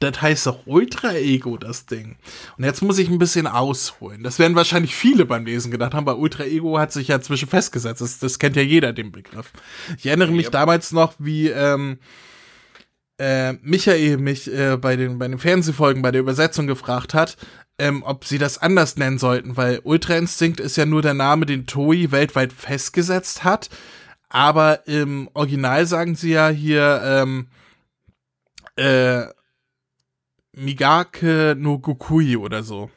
Das heißt doch Ultra-Ego, das Ding. Und jetzt muss ich ein bisschen ausholen. Das werden wahrscheinlich viele beim Lesen gedacht haben, weil Ultra-Ego hat sich ja zwischen festgesetzt. Das, das kennt ja jeder, den Begriff. Ich erinnere mich yep. damals noch, wie ähm, äh, Michael mich äh, bei, den, bei den Fernsehfolgen, bei der Übersetzung gefragt hat, ähm, ob sie das anders nennen sollten, weil Ultra-Instinkt ist ja nur der Name, den Toei weltweit festgesetzt hat. Aber im Original sagen sie ja hier, ähm, äh, Migake no Gokui oder so.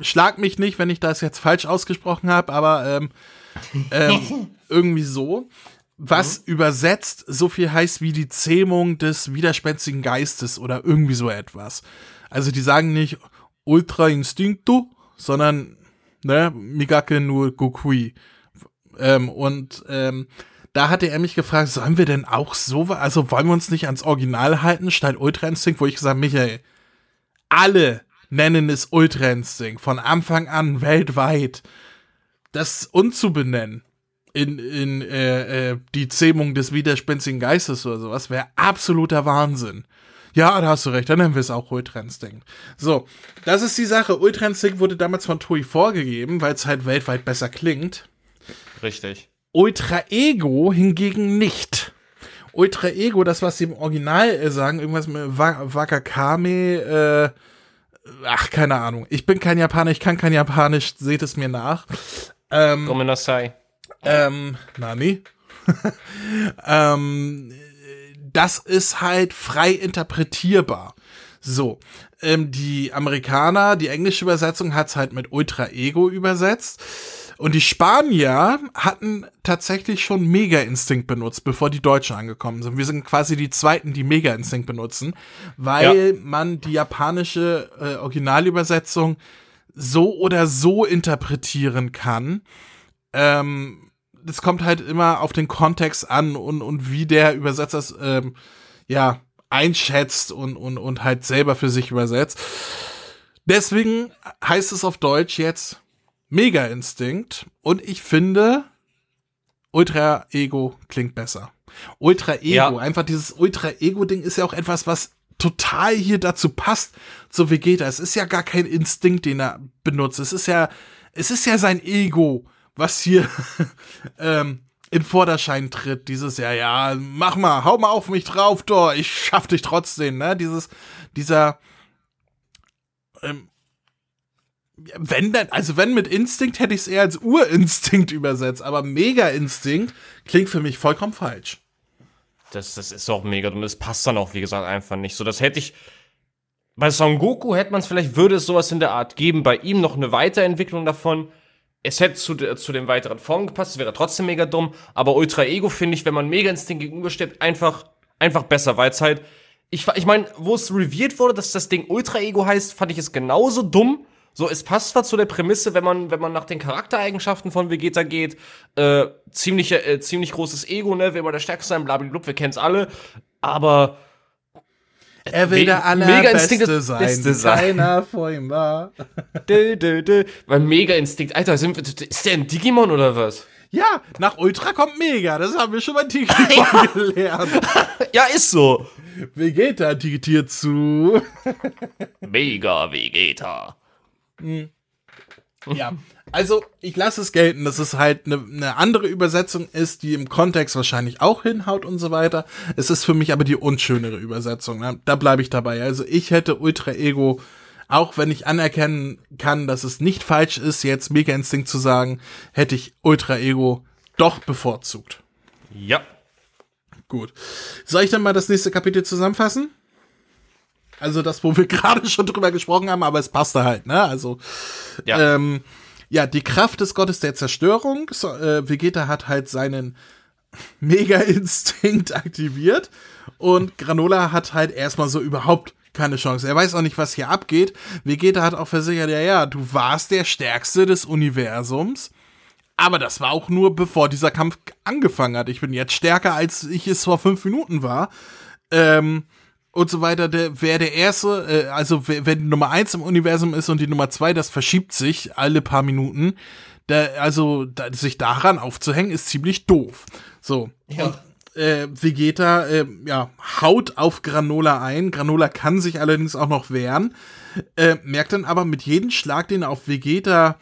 Schlag mich nicht, wenn ich das jetzt falsch ausgesprochen habe, aber ähm, ähm, irgendwie so. Was mhm. übersetzt so viel heißt wie die Zähmung des widerspenstigen Geistes oder irgendwie so etwas. Also die sagen nicht Ultra Instincto, sondern ne, Migake no Gokui. Ähm, und ähm, da hatte er mich gefragt, sollen wir denn auch so, also wollen wir uns nicht ans Original halten, statt Ultra Instinct, wo ich gesagt, Michael, alle nennen es Ultra Instinct, von Anfang an weltweit. Das unzubenennen in, in äh, äh, die Zähmung des widerspenstigen Geistes oder sowas wäre absoluter Wahnsinn. Ja, da hast du recht, dann nennen wir es auch Ultra Instinct. So, das ist die Sache. Ultra Instinct wurde damals von Toei vorgegeben, weil es halt weltweit besser klingt. Richtig. Ultra Ego hingegen nicht. Ultra Ego, das, was sie im Original äh, sagen, irgendwas mit Wakakame, äh, ach, keine Ahnung. Ich bin kein Japaner, ich kann kein Japanisch, seht es mir nach. Ähm, Gomenasai. Ähm, Nani? ähm, das ist halt frei interpretierbar. So, ähm, die Amerikaner, die englische Übersetzung hat's halt mit Ultra Ego übersetzt. Und die Spanier hatten tatsächlich schon Mega Instinct benutzt, bevor die Deutschen angekommen sind. Wir sind quasi die zweiten, die Mega Instinct benutzen, weil ja. man die japanische äh, Originalübersetzung so oder so interpretieren kann. Ähm, das kommt halt immer auf den Kontext an und, und wie der Übersetzer es ähm, ja einschätzt und, und, und halt selber für sich übersetzt. Deswegen heißt es auf Deutsch jetzt Mega Instinct und ich finde Ultra Ego klingt besser. Ultra Ego, ja. einfach dieses Ultra Ego Ding ist ja auch etwas, was total hier dazu passt zu Vegeta. Es ist ja gar kein Instinkt, den er benutzt. Es ist ja, es ist ja sein Ego, was hier ähm, in Vorderschein tritt. Dieses, ja, ja, mach mal, hau mal auf mich drauf, Dor, ich schaff dich trotzdem, ne? Dieses, dieser, ähm, wenn denn, also wenn mit Instinkt hätte ich es eher als Urinstinkt übersetzt, aber Mega-Instinkt klingt für mich vollkommen falsch. Das, das ist auch mega dumm. Das passt dann auch, wie gesagt, einfach nicht. So, das hätte ich. Bei Son Goku hätte man es vielleicht, würde es sowas in der Art geben, bei ihm noch eine Weiterentwicklung davon. Es hätte zu, zu den weiteren Formen gepasst, es wäre trotzdem mega dumm. Aber Ultra Ego finde ich, wenn man Mega Instinct gegenübersteht, einfach, einfach besser, weil es halt. Ich, ich meine, wo es reviert wurde, dass das Ding Ultra Ego heißt, fand ich es genauso dumm so, es passt zwar zu der Prämisse, wenn man, wenn man nach den Charaktereigenschaften von Vegeta geht, äh, ziemlich, äh, ziemlich großes Ego, ne, will man der Stärkste sein, blablabla, wir kennen's alle, aber er will der allerbeste sein, Beste keiner vor ihm war. dö, dö, dö. Weil Mega Instinkt, Alter, sind, ist der ein Digimon oder was? Ja, nach Ultra kommt Mega, das haben wir schon bei Digimon gelernt. ja, ist so. Vegeta digitiert zu. Mega Vegeta. Mhm. Ja, also ich lasse es gelten, dass es halt eine ne andere Übersetzung ist, die im Kontext wahrscheinlich auch hinhaut und so weiter. Es ist für mich aber die unschönere Übersetzung. Ne? Da bleibe ich dabei. Also ich hätte Ultra Ego, auch wenn ich anerkennen kann, dass es nicht falsch ist, jetzt Mega Instinct zu sagen, hätte ich Ultra Ego doch bevorzugt. Ja. Gut. Soll ich dann mal das nächste Kapitel zusammenfassen? Also das, wo wir gerade schon drüber gesprochen haben, aber es passte halt, ne? Also ja, ähm, ja die Kraft des Gottes der Zerstörung. So, äh, Vegeta hat halt seinen Mega-Instinkt aktiviert und Granola hat halt erstmal so überhaupt keine Chance. Er weiß auch nicht, was hier abgeht. Vegeta hat auch versichert, ja, ja, du warst der Stärkste des Universums. Aber das war auch nur bevor dieser Kampf angefangen hat. Ich bin jetzt stärker, als ich es vor fünf Minuten war. Ähm, und so weiter, der, wer der erste, äh, also wer, wer die Nummer eins im Universum ist und die Nummer zwei, das verschiebt sich alle paar Minuten. Da, also da, sich daran aufzuhängen, ist ziemlich doof. So. Ja. Und, äh, Vegeta äh, ja, haut auf Granola ein. Granola kann sich allerdings auch noch wehren. Äh, merkt dann aber mit jedem Schlag, den er auf Vegeta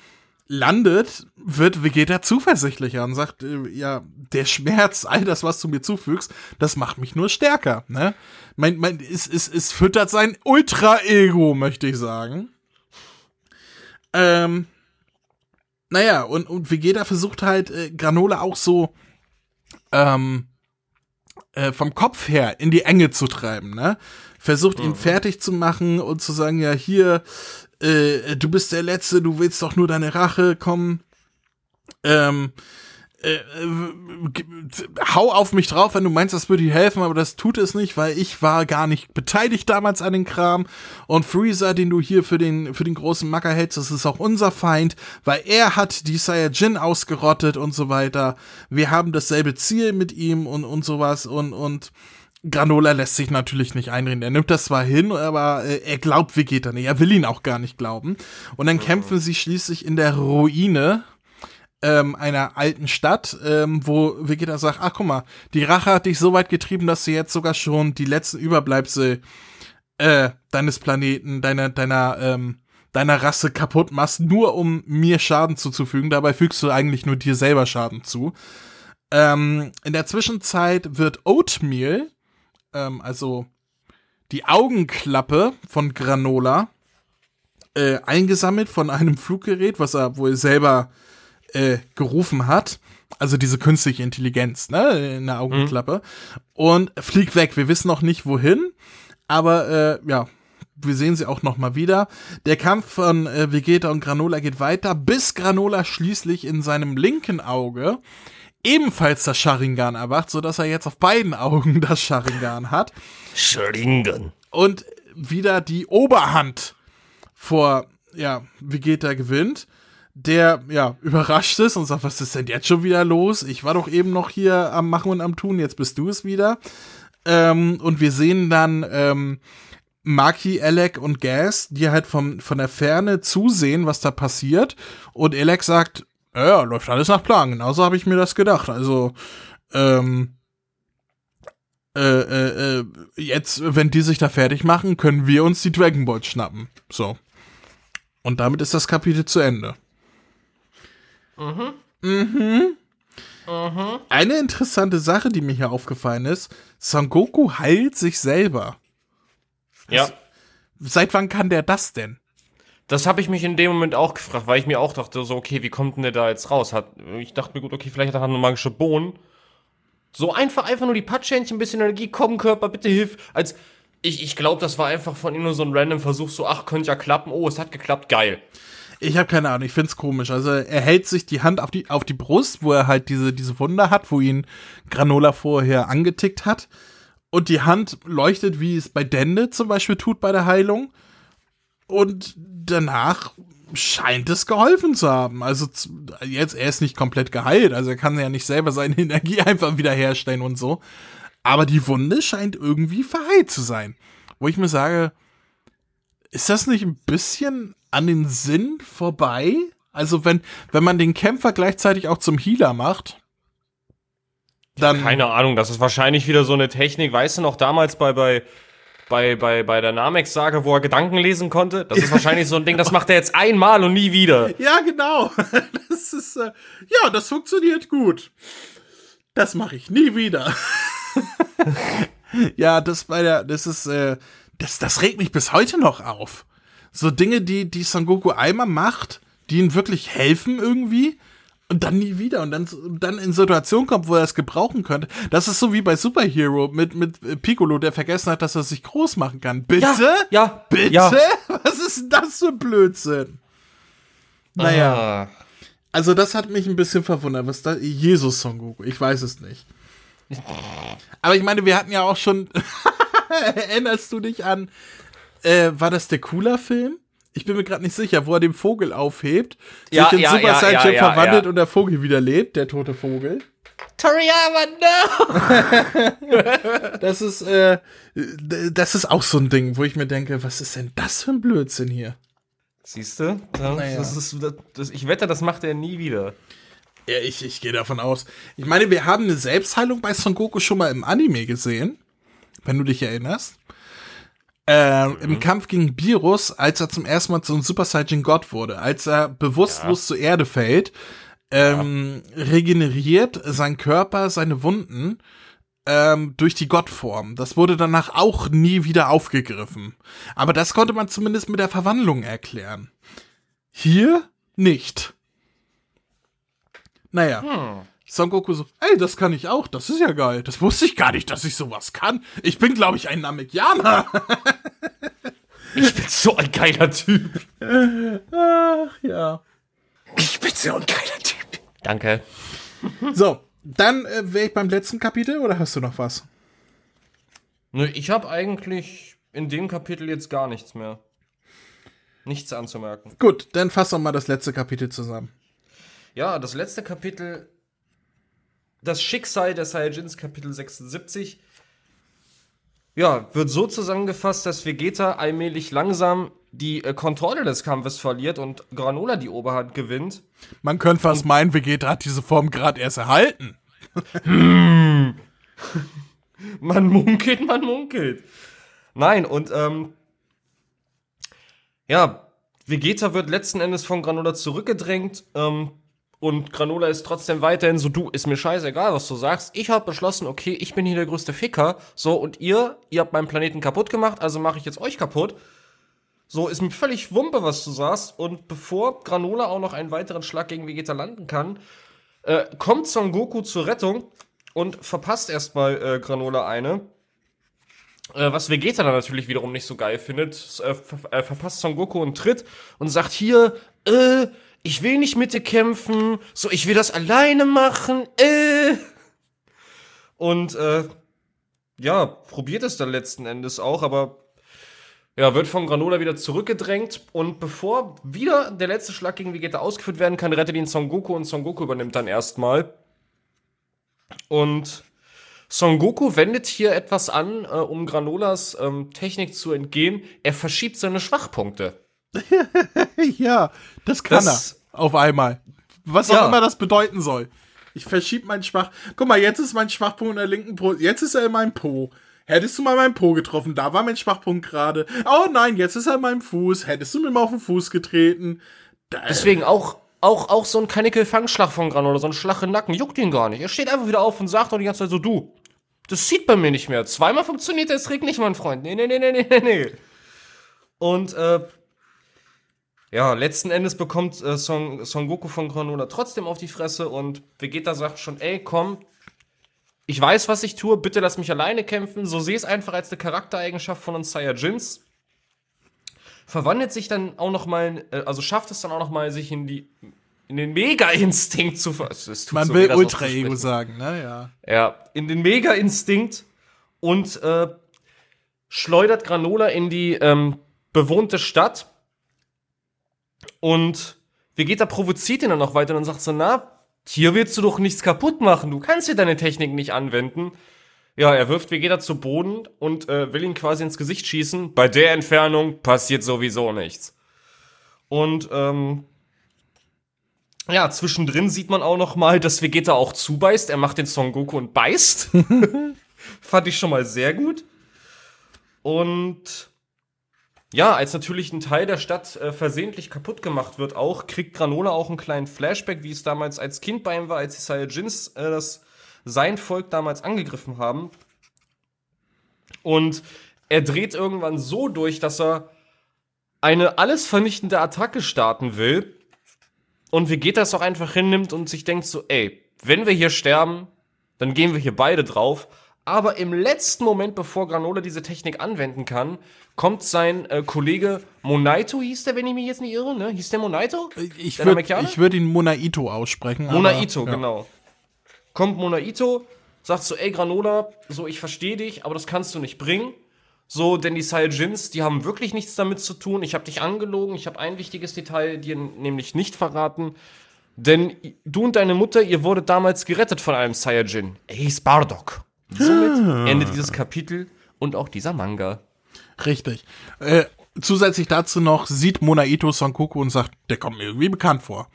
landet, wird Vegeta zuversichtlicher und sagt, äh, ja, der Schmerz, all das, was du mir zufügst, das macht mich nur stärker, ne? Mein, mein, es, es, es füttert sein Ultra-Ego, möchte ich sagen. Ähm, naja, und, und Vegeta versucht halt, äh, Granola auch so, ähm, äh, vom Kopf her in die Enge zu treiben, ne? Versucht ihn mhm. fertig zu machen und zu sagen, ja, hier, äh, du bist der Letzte, du willst doch nur deine Rache kommen. Ähm, äh, äh, hau auf mich drauf, wenn du meinst, das würde dir helfen, aber das tut es nicht, weil ich war gar nicht beteiligt damals an den Kram. Und Freezer, den du hier für den, für den großen Macker hältst, das ist auch unser Feind, weil er hat die Saiyajin ausgerottet und so weiter. Wir haben dasselbe Ziel mit ihm und, und sowas und, und Granola lässt sich natürlich nicht einreden. Er nimmt das zwar hin, aber äh, er glaubt Vegeta nicht. Er will ihn auch gar nicht glauben. Und dann kämpfen sie schließlich in der Ruine ähm, einer alten Stadt, ähm, wo Vegeta sagt, ach guck mal, die Rache hat dich so weit getrieben, dass du jetzt sogar schon die letzten Überbleibsel äh, deines Planeten, deiner, deiner, ähm, deiner Rasse kaputt machst, nur um mir Schaden zuzufügen. Dabei fügst du eigentlich nur dir selber Schaden zu. Ähm, in der Zwischenzeit wird Oatmeal, ähm, also die Augenklappe von Granola äh, eingesammelt von einem Fluggerät, was er wohl selber äh, gerufen hat. Also diese künstliche Intelligenz, ne, in der Augenklappe. Und fliegt weg. Wir wissen noch nicht wohin, aber äh, ja, wir sehen sie auch noch mal wieder. Der Kampf von äh, Vegeta und Granola geht weiter, bis Granola schließlich in seinem linken Auge ebenfalls das Sharingan erwacht, so dass er jetzt auf beiden Augen das Sharingan hat Sharingan. und wieder die Oberhand vor ja, Vegeta gewinnt, der ja überrascht ist und sagt, was ist denn jetzt schon wieder los? Ich war doch eben noch hier am Machen und am Tun, jetzt bist du es wieder. Ähm, und wir sehen dann ähm, Maki, Alec und Gas, die halt vom, von der Ferne zusehen, was da passiert. Und Alec sagt, ja, läuft alles nach Plan. Genauso habe ich mir das gedacht. Also, ähm, äh, äh, äh, jetzt, wenn die sich da fertig machen, können wir uns die Dragon Balls schnappen. So. Und damit ist das Kapitel zu Ende. Mhm. Mhm. Eine interessante Sache, die mir hier aufgefallen ist, Son Goku heilt sich selber. Ja. Seit wann kann der das denn? Das habe ich mich in dem Moment auch gefragt, weil ich mir auch dachte, so, okay, wie kommt denn der da jetzt raus? Hat, ich dachte mir, gut, okay, vielleicht hat er eine magische Bohnen. So einfach, einfach nur die Patschhändchen, ein bisschen Energie, komm, Körper, bitte hilf. Als, ich, ich glaube, das war einfach von ihm nur so ein random Versuch, so, ach, könnte ja klappen, oh, es hat geklappt, geil. Ich habe keine Ahnung, ich find's komisch. Also er hält sich die Hand auf die, auf die Brust, wo er halt diese, diese Wunde hat, wo ihn Granola vorher angetickt hat. Und die Hand leuchtet, wie es bei Dende zum Beispiel tut bei der Heilung. Und danach scheint es geholfen zu haben. Also jetzt, er ist nicht komplett geheilt, also er kann ja nicht selber seine Energie einfach wiederherstellen und so. Aber die Wunde scheint irgendwie verheilt zu sein. Wo ich mir sage, ist das nicht ein bisschen an den Sinn vorbei? Also wenn, wenn man den Kämpfer gleichzeitig auch zum Healer macht, dann Keine Ahnung, das ist wahrscheinlich wieder so eine Technik, weißt du noch, damals bei, bei, bei, bei, bei der Namex-Sage, wo er Gedanken lesen konnte? Das ist wahrscheinlich so ein Ding, das macht er jetzt einmal und nie wieder. Ja, genau. Das ist, äh, ja, das funktioniert gut. Das mache ich nie wieder. ja, das bei der, das ist, äh, das, das regt mich bis heute noch auf. So Dinge, die, die Son Goku einmal macht, die ihm wirklich helfen irgendwie. Und dann nie wieder und dann, dann in Situationen kommt, wo er es gebrauchen könnte. Das ist so wie bei Superhero mit, mit äh, Piccolo, der vergessen hat, dass er sich groß machen kann. Bitte? ja, Bitte? ja. Was ist denn das für Blödsinn? Naja. Ah. Also das hat mich ein bisschen verwundert, was da Jesus Son Goku, ich weiß es nicht. Aber ich meine, wir hatten ja auch schon erinnerst du dich an äh, war das der cooler Film? Ich bin mir gerade nicht sicher, wo er den Vogel aufhebt, Ja, sich in ja, Super ja, Saiyan ja, ja, verwandelt ja. und der Vogel wieder lebt, der tote Vogel. Toriyama, no! Das ist äh, das ist auch so ein Ding, wo ich mir denke, was ist denn das für ein Blödsinn hier? Siehst du? Das, Naja. das ist, das, das, ich wette, das macht er nie wieder. Ja, ich, ich gehe davon aus. Ich meine, wir haben eine Selbstheilung bei Son Goku schon mal im Anime gesehen, wenn du dich erinnerst. Ähm, Im Kampf gegen Virus, als er zum ersten Mal zum Super Saiyan God wurde, als er bewusstlos zur Erde fällt, ähm, regeneriert sein Körper seine Wunden ähm, durch die Gottform. Das wurde danach auch nie wieder aufgegriffen. Aber das konnte man zumindest mit der Verwandlung erklären. Hier nicht. Naja. Son Goku so, ey, das kann ich auch, das ist ja geil. Das wusste ich gar nicht, dass ich sowas kann. Ich bin, glaube ich, ein Namekianer. Ich bin so ein geiler Typ. Ach, ja. Ich bin so ein geiler Typ. Danke. So, dann äh, wäre ich beim letzten Kapitel oder hast du noch was? Nö, ich habe eigentlich in dem Kapitel jetzt gar nichts mehr. Nichts anzumerken. Gut, dann fass doch mal das letzte Kapitel zusammen. Ja, das letzte Kapitel, das Schicksal der Saiyajins, Kapitel 76, ja, wird so zusammengefasst, dass Vegeta allmählich langsam die äh, Kontrolle des Kampfes verliert und Granola die Oberhand gewinnt. Man könnte fast meinen, Vegeta hat diese Form gerade erst erhalten. Man munkelt, man munkelt. Nein, und ähm, ja, Vegeta wird letzten Endes von Granola zurückgedrängt ähm, und Granola ist trotzdem weiterhin so, du, ist mir scheißegal, was du sagst. Ich habe beschlossen, okay, ich bin hier der größte Ficker. So, und ihr, ihr habt meinen Planeten kaputt gemacht, also mache ich jetzt euch kaputt. So, ist mir völlig Wumpe, was du sagst. Und bevor Granola auch noch einen weiteren Schlag gegen Vegeta landen kann, äh, kommt Son Goku zur Rettung und verpasst erstmal äh, Granola eine. Äh, was Vegeta dann natürlich wiederum nicht so geil findet, äh, ver äh, verpasst Son Goku einen Tritt und sagt hier, äh, ich will nicht mit dir kämpfen, so, ich will das alleine machen, äh. Und, äh, ja, probiert es dann letzten Endes auch, aber ja, wird von Granola wieder zurückgedrängt und bevor wieder der letzte Schlag gegen Vegeta ausgeführt werden kann, rettet ihn Son Goku und Son Goku übernimmt dann erstmal. Und Son Goku wendet hier etwas an, äh, um Granolas ähm, Technik zu entgehen. Er verschiebt seine Schwachpunkte. ja, das kann Das- er auf einmal. Was auch Ja. immer das bedeuten soll. Ich verschieb meinen Schwach. Guck mal, jetzt ist mein Schwachpunkt in der linken Po. Jetzt ist er in meinem Po. Hättest du mal meinen Po getroffen, da war mein Schwachpunkt gerade. Oh nein, jetzt ist er in meinem Fuß. Hättest du mir mal auf den Fuß getreten. Da, Deswegen auch, auch, auch so ein Kanickel-Fangschlag von Granola, so ein Schlag im Nacken, juckt ihn gar nicht. Er steht einfach wieder auf und sagt auch die ganze Zeit so, du, das sieht bei mir nicht mehr. Zweimal funktioniert das Trick nicht, mein Freund. Nee, nee, nee, nee, nee, nee. Und, äh, ja, letzten Endes bekommt äh, Son, Son Goku von Granola trotzdem auf die Fresse und Vegeta sagt schon, ey, komm, ich weiß, was ich tue, bitte lass mich alleine kämpfen. So sehe es einfach als eine Charaktereigenschaft von uns Saiyajins. Verwandelt sich dann auch noch mal, äh, also schafft es dann auch noch mal, sich in die in den Mega-Instinkt zu ver man so will Ultra-Ego sagen, ne? Ja. Ja, in den Mega-Instinkt und äh, schleudert Granola in die ähm, bewohnte Stadt. Und Vegeta provoziert ihn dann noch weiter und sagt so, na, hier willst du doch nichts kaputt machen, du kannst hier deine Technik nicht anwenden. Ja, er wirft Vegeta zu Boden und äh, will ihn quasi ins Gesicht schießen. Bei der Entfernung passiert sowieso nichts. Und ähm, ja, zwischendrin sieht man auch noch mal, dass Vegeta auch zubeißt. Er macht den Son Goku und beißt. Fand ich schon mal sehr gut. Und ja, als natürlich ein Teil der Stadt äh, versehentlich kaputt gemacht wird, auch kriegt Granola auch einen kleinen Flashback, wie es damals als Kind bei ihm war, als die Saiyajins äh, das sein Volk damals angegriffen haben. Und er dreht irgendwann so durch, dass er eine alles vernichtende Attacke starten will. Und Vegeta es auch einfach hinnimmt und sich denkt so, ey, wenn wir hier sterben, dann gehen wir hier beide drauf. Aber im letzten Moment, bevor Granola diese Technik anwenden kann, kommt sein äh, Kollege Monaito, hieß der, wenn ich mich jetzt nicht irre, ne? Hieß der Monaito? Ich Der würde würd ihn Monaito aussprechen. Monaito, aber, ja. genau. Kommt Monaito, sagt so, ey Granola, so ich verstehe dich, aber das kannst du nicht bringen. So, denn die Saiyajins, die haben wirklich nichts damit zu tun. Ich habe dich angelogen, ich habe ein wichtiges Detail dir nämlich nicht verraten. Denn du und deine Mutter, ihr wurdet damals gerettet von einem Saiyajin. Er hieß Bardock. Somit endet dieses Kapitel und auch dieser Manga. Richtig. Äh, zusätzlich dazu noch sieht Monaito Son Goku und sagt, der kommt mir irgendwie bekannt vor.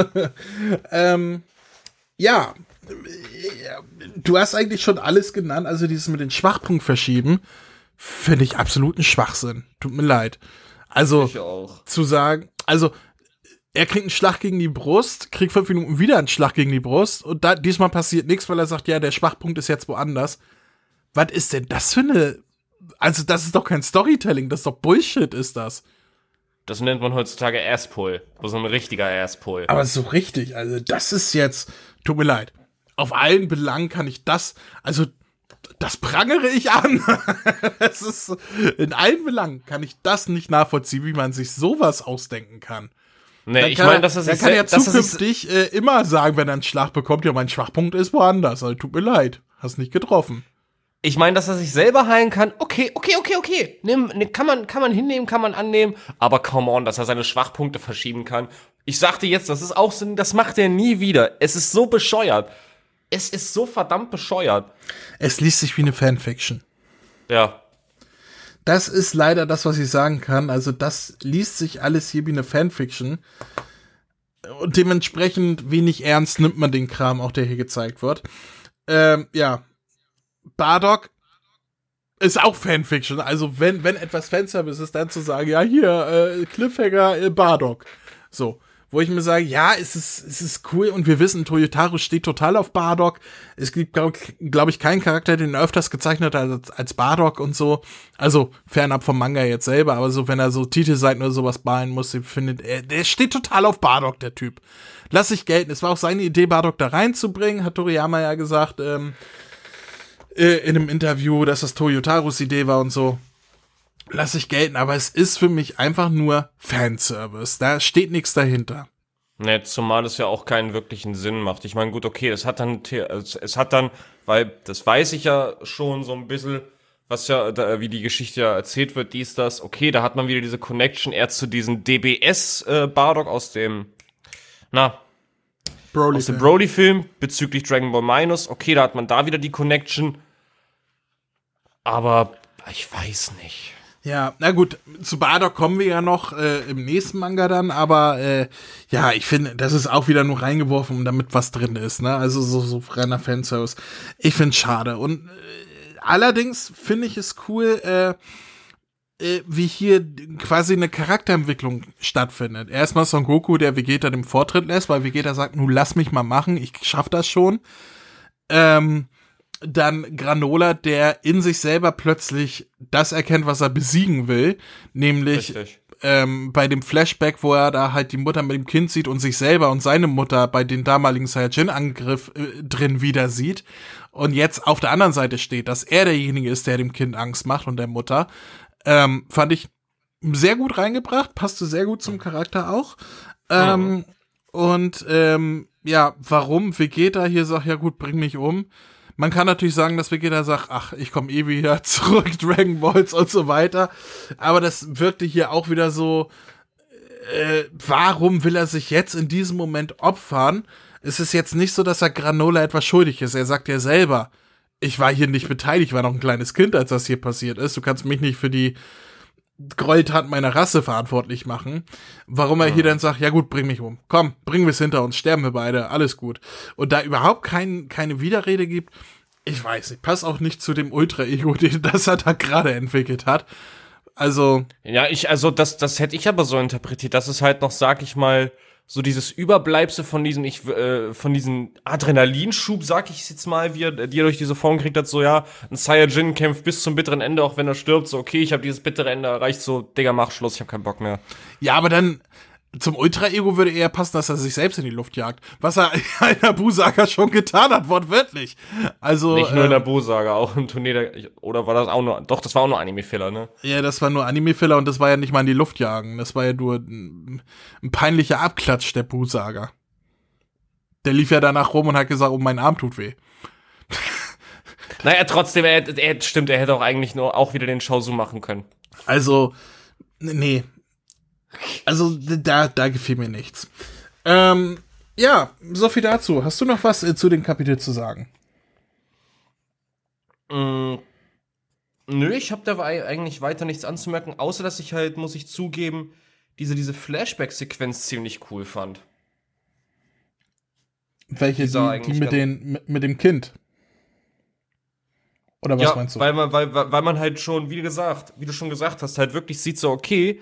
ähm, ja, du hast eigentlich schon alles genannt. Also dieses mit den Schwachpunkt verschieben, finde ich absoluten Schwachsinn. Tut mir leid. Also zu sagen, also er kriegt einen Schlag gegen die Brust, kriegt fünf Minuten wieder einen Schlag gegen die Brust und da, diesmal passiert nichts, weil er sagt, ja, der Schwachpunkt ist jetzt woanders. Was ist denn das für eine, also das ist doch kein Storytelling, das ist doch Bullshit, ist das. Das nennt man heutzutage Asspull. So ein richtiger Asspull. Aber so richtig, also das ist jetzt, tut mir leid. Auf allen Belangen kann ich das, also das prangere ich an. Es ist, in allen Belangen kann ich das nicht nachvollziehen, wie man sich sowas ausdenken kann. Nee, Dann ich meine, er- dass er sich kann sich- zukünftig äh, immer sagen, wenn er einen Schlag bekommt, ja, mein Schwachpunkt ist woanders. Also tut mir leid, hast nicht getroffen. Ich meine, dass er sich selber heilen kann. Okay, okay, okay, okay. Nimm, ne, kann man, kann man hinnehmen, kann man annehmen. Aber come on, dass er seine Schwachpunkte verschieben kann. Ich sagte jetzt, das ist auch so, das macht er nie wieder. Es ist so bescheuert. Es ist so verdammt bescheuert. Es liest sich wie eine Fanfiction. Ja. Das ist leider das, was ich sagen kann. Also das liest sich alles hier wie eine Fanfiction. Und dementsprechend wenig ernst nimmt man den Kram, auch der hier gezeigt wird. Ähm, ja. Bardock ist auch Fanfiction. Also wenn, wenn etwas Fanservice ist, dann zu sagen, ja hier, äh, Cliffhanger, äh, Bardock. So. Wo ich mir sage, ja, es ist, es ist cool und wir wissen, Toyotaro steht total auf Bardock. Es gibt, glaube glaub ich, keinen Charakter, den er öfters gezeichnet hat als, als Bardock und so. Also fernab vom Manga jetzt selber, aber so, wenn er so Titelseiten oder sowas malen muss, findet er, der steht total auf Bardock, der Typ. Lass sich gelten. Es war auch seine Idee, Bardock da reinzubringen, hat Toriyama ja gesagt, ähm, äh, in einem Interview, dass das Toyotaros Idee war und so lasse ich gelten, aber es ist für mich einfach nur Fanservice. Da steht nichts dahinter. Ne, zumal es ja auch keinen wirklichen Sinn macht. Ich meine, gut, okay, es hat dann, es hat dann, weil das weiß ich ja schon so ein bisschen, was ja, da, wie die Geschichte ja erzählt wird, dies, das, okay, da hat man wieder diese Connection eher zu diesem DBS äh, aus dem, na, Broly aus dem Broly-Film bezüglich Dragon Ball Minus. Okay, da hat man da wieder die Connection. Aber ich weiß nicht. Ja, na gut, zu Bardock kommen wir ja noch äh, im nächsten Manga dann, aber äh, ja, ich finde, das ist auch wieder nur reingeworfen, damit was drin ist, ne? Also so, so reiner Fanservice. Ich finde es schade. Und äh, allerdings finde ich es cool, äh, äh, wie hier quasi eine Charakterentwicklung stattfindet. Erstmal Son Goku, der Vegeta dem Vortritt lässt, weil Vegeta sagt, nun lass mich mal machen, ich schaff das schon. Ähm, dann Granola, der in sich selber plötzlich das erkennt, was er besiegen will, nämlich ähm, bei dem Flashback, wo er da halt die Mutter mit dem Kind sieht und sich selber und seine Mutter bei den damaligen Saiyajin-Angriff äh, drin wieder sieht und jetzt auf der anderen Seite steht, dass er derjenige ist, der dem Kind Angst macht und der Mutter, ähm, fand ich sehr gut reingebracht, passte sehr gut zum Charakter auch. Ähm, mhm. Und ähm, ja, warum Vegeta hier sagt, ja gut, bring mich um man kann natürlich sagen, dass Vegeta sagt, ach, ich komme eh wieder zurück, Dragon Balls und so weiter. Aber das wirkte hier auch wieder so, äh, warum will er sich jetzt in diesem Moment opfern? Es ist jetzt nicht so, dass er Granola etwas schuldig ist. Er sagt ja selber, ich war hier nicht beteiligt, ich war noch ein kleines Kind, als das hier passiert ist. Du kannst mich nicht für die Gräueltaten meiner Rasse verantwortlich machen. Warum er hier dann sagt, ja gut, bring mich um. Komm, bringen wir es hinter uns, sterben wir beide, alles gut. Und da überhaupt kein, keine Widerrede gibt, ich weiß nicht, passt auch nicht zu dem Ultra-Ego, das er da gerade entwickelt hat. Also. Ja, ich, also das, das hätte ich aber so interpretiert, dass es halt noch, sag ich mal, so dieses Überbleibsel von diesem, ich, äh, von diesem Adrenalinschub, sag ich jetzt mal, wie er, die er durch diese Form kriegt hat, so ja, ein Saiyajin kämpft bis zum bitteren Ende, auch wenn er stirbt, so okay, ich habe dieses bittere Ende erreicht, so, Digga, mach Schluss, ich habe keinen Bock mehr. Ja, aber dann, zum Ultra-Ego würde eher passen, dass er sich selbst in die Luft jagt. Was er in der Bu-Saga schon getan hat, wortwörtlich. Also. Nicht nur in der ähm, Bu-Saga, auch im Turnier, oder war das auch nur, doch, das war auch nur Anime-Filler, ne? Ja, das war nur Anime-Filler und das war ja nicht mal in die Luft jagen. Das war ja nur ein, ein peinlicher Abklatsch der Bu-Saga. Der lief ja danach rum und hat gesagt, oh, mein Arm tut weh. naja, trotzdem, er, er, stimmt, er hätte auch eigentlich nur auch wieder den Shouzu machen können. Also, nee, also da, da gefiel mir nichts. Ähm, ja, so viel dazu. Hast du noch was äh, zu dem Kapitel zu sagen? Mm, nö, ich habe da eigentlich weiter nichts anzumerken, außer dass ich halt, muss ich zugeben, diese, diese Flashback-Sequenz ziemlich cool fand. Welche, die, die, die mit, den, mit, mit, dem Kind? Oder was ja, meinst du? Weil man, weil, weil man halt schon, wie gesagt, wie du schon gesagt hast, halt wirklich sieht so, okay,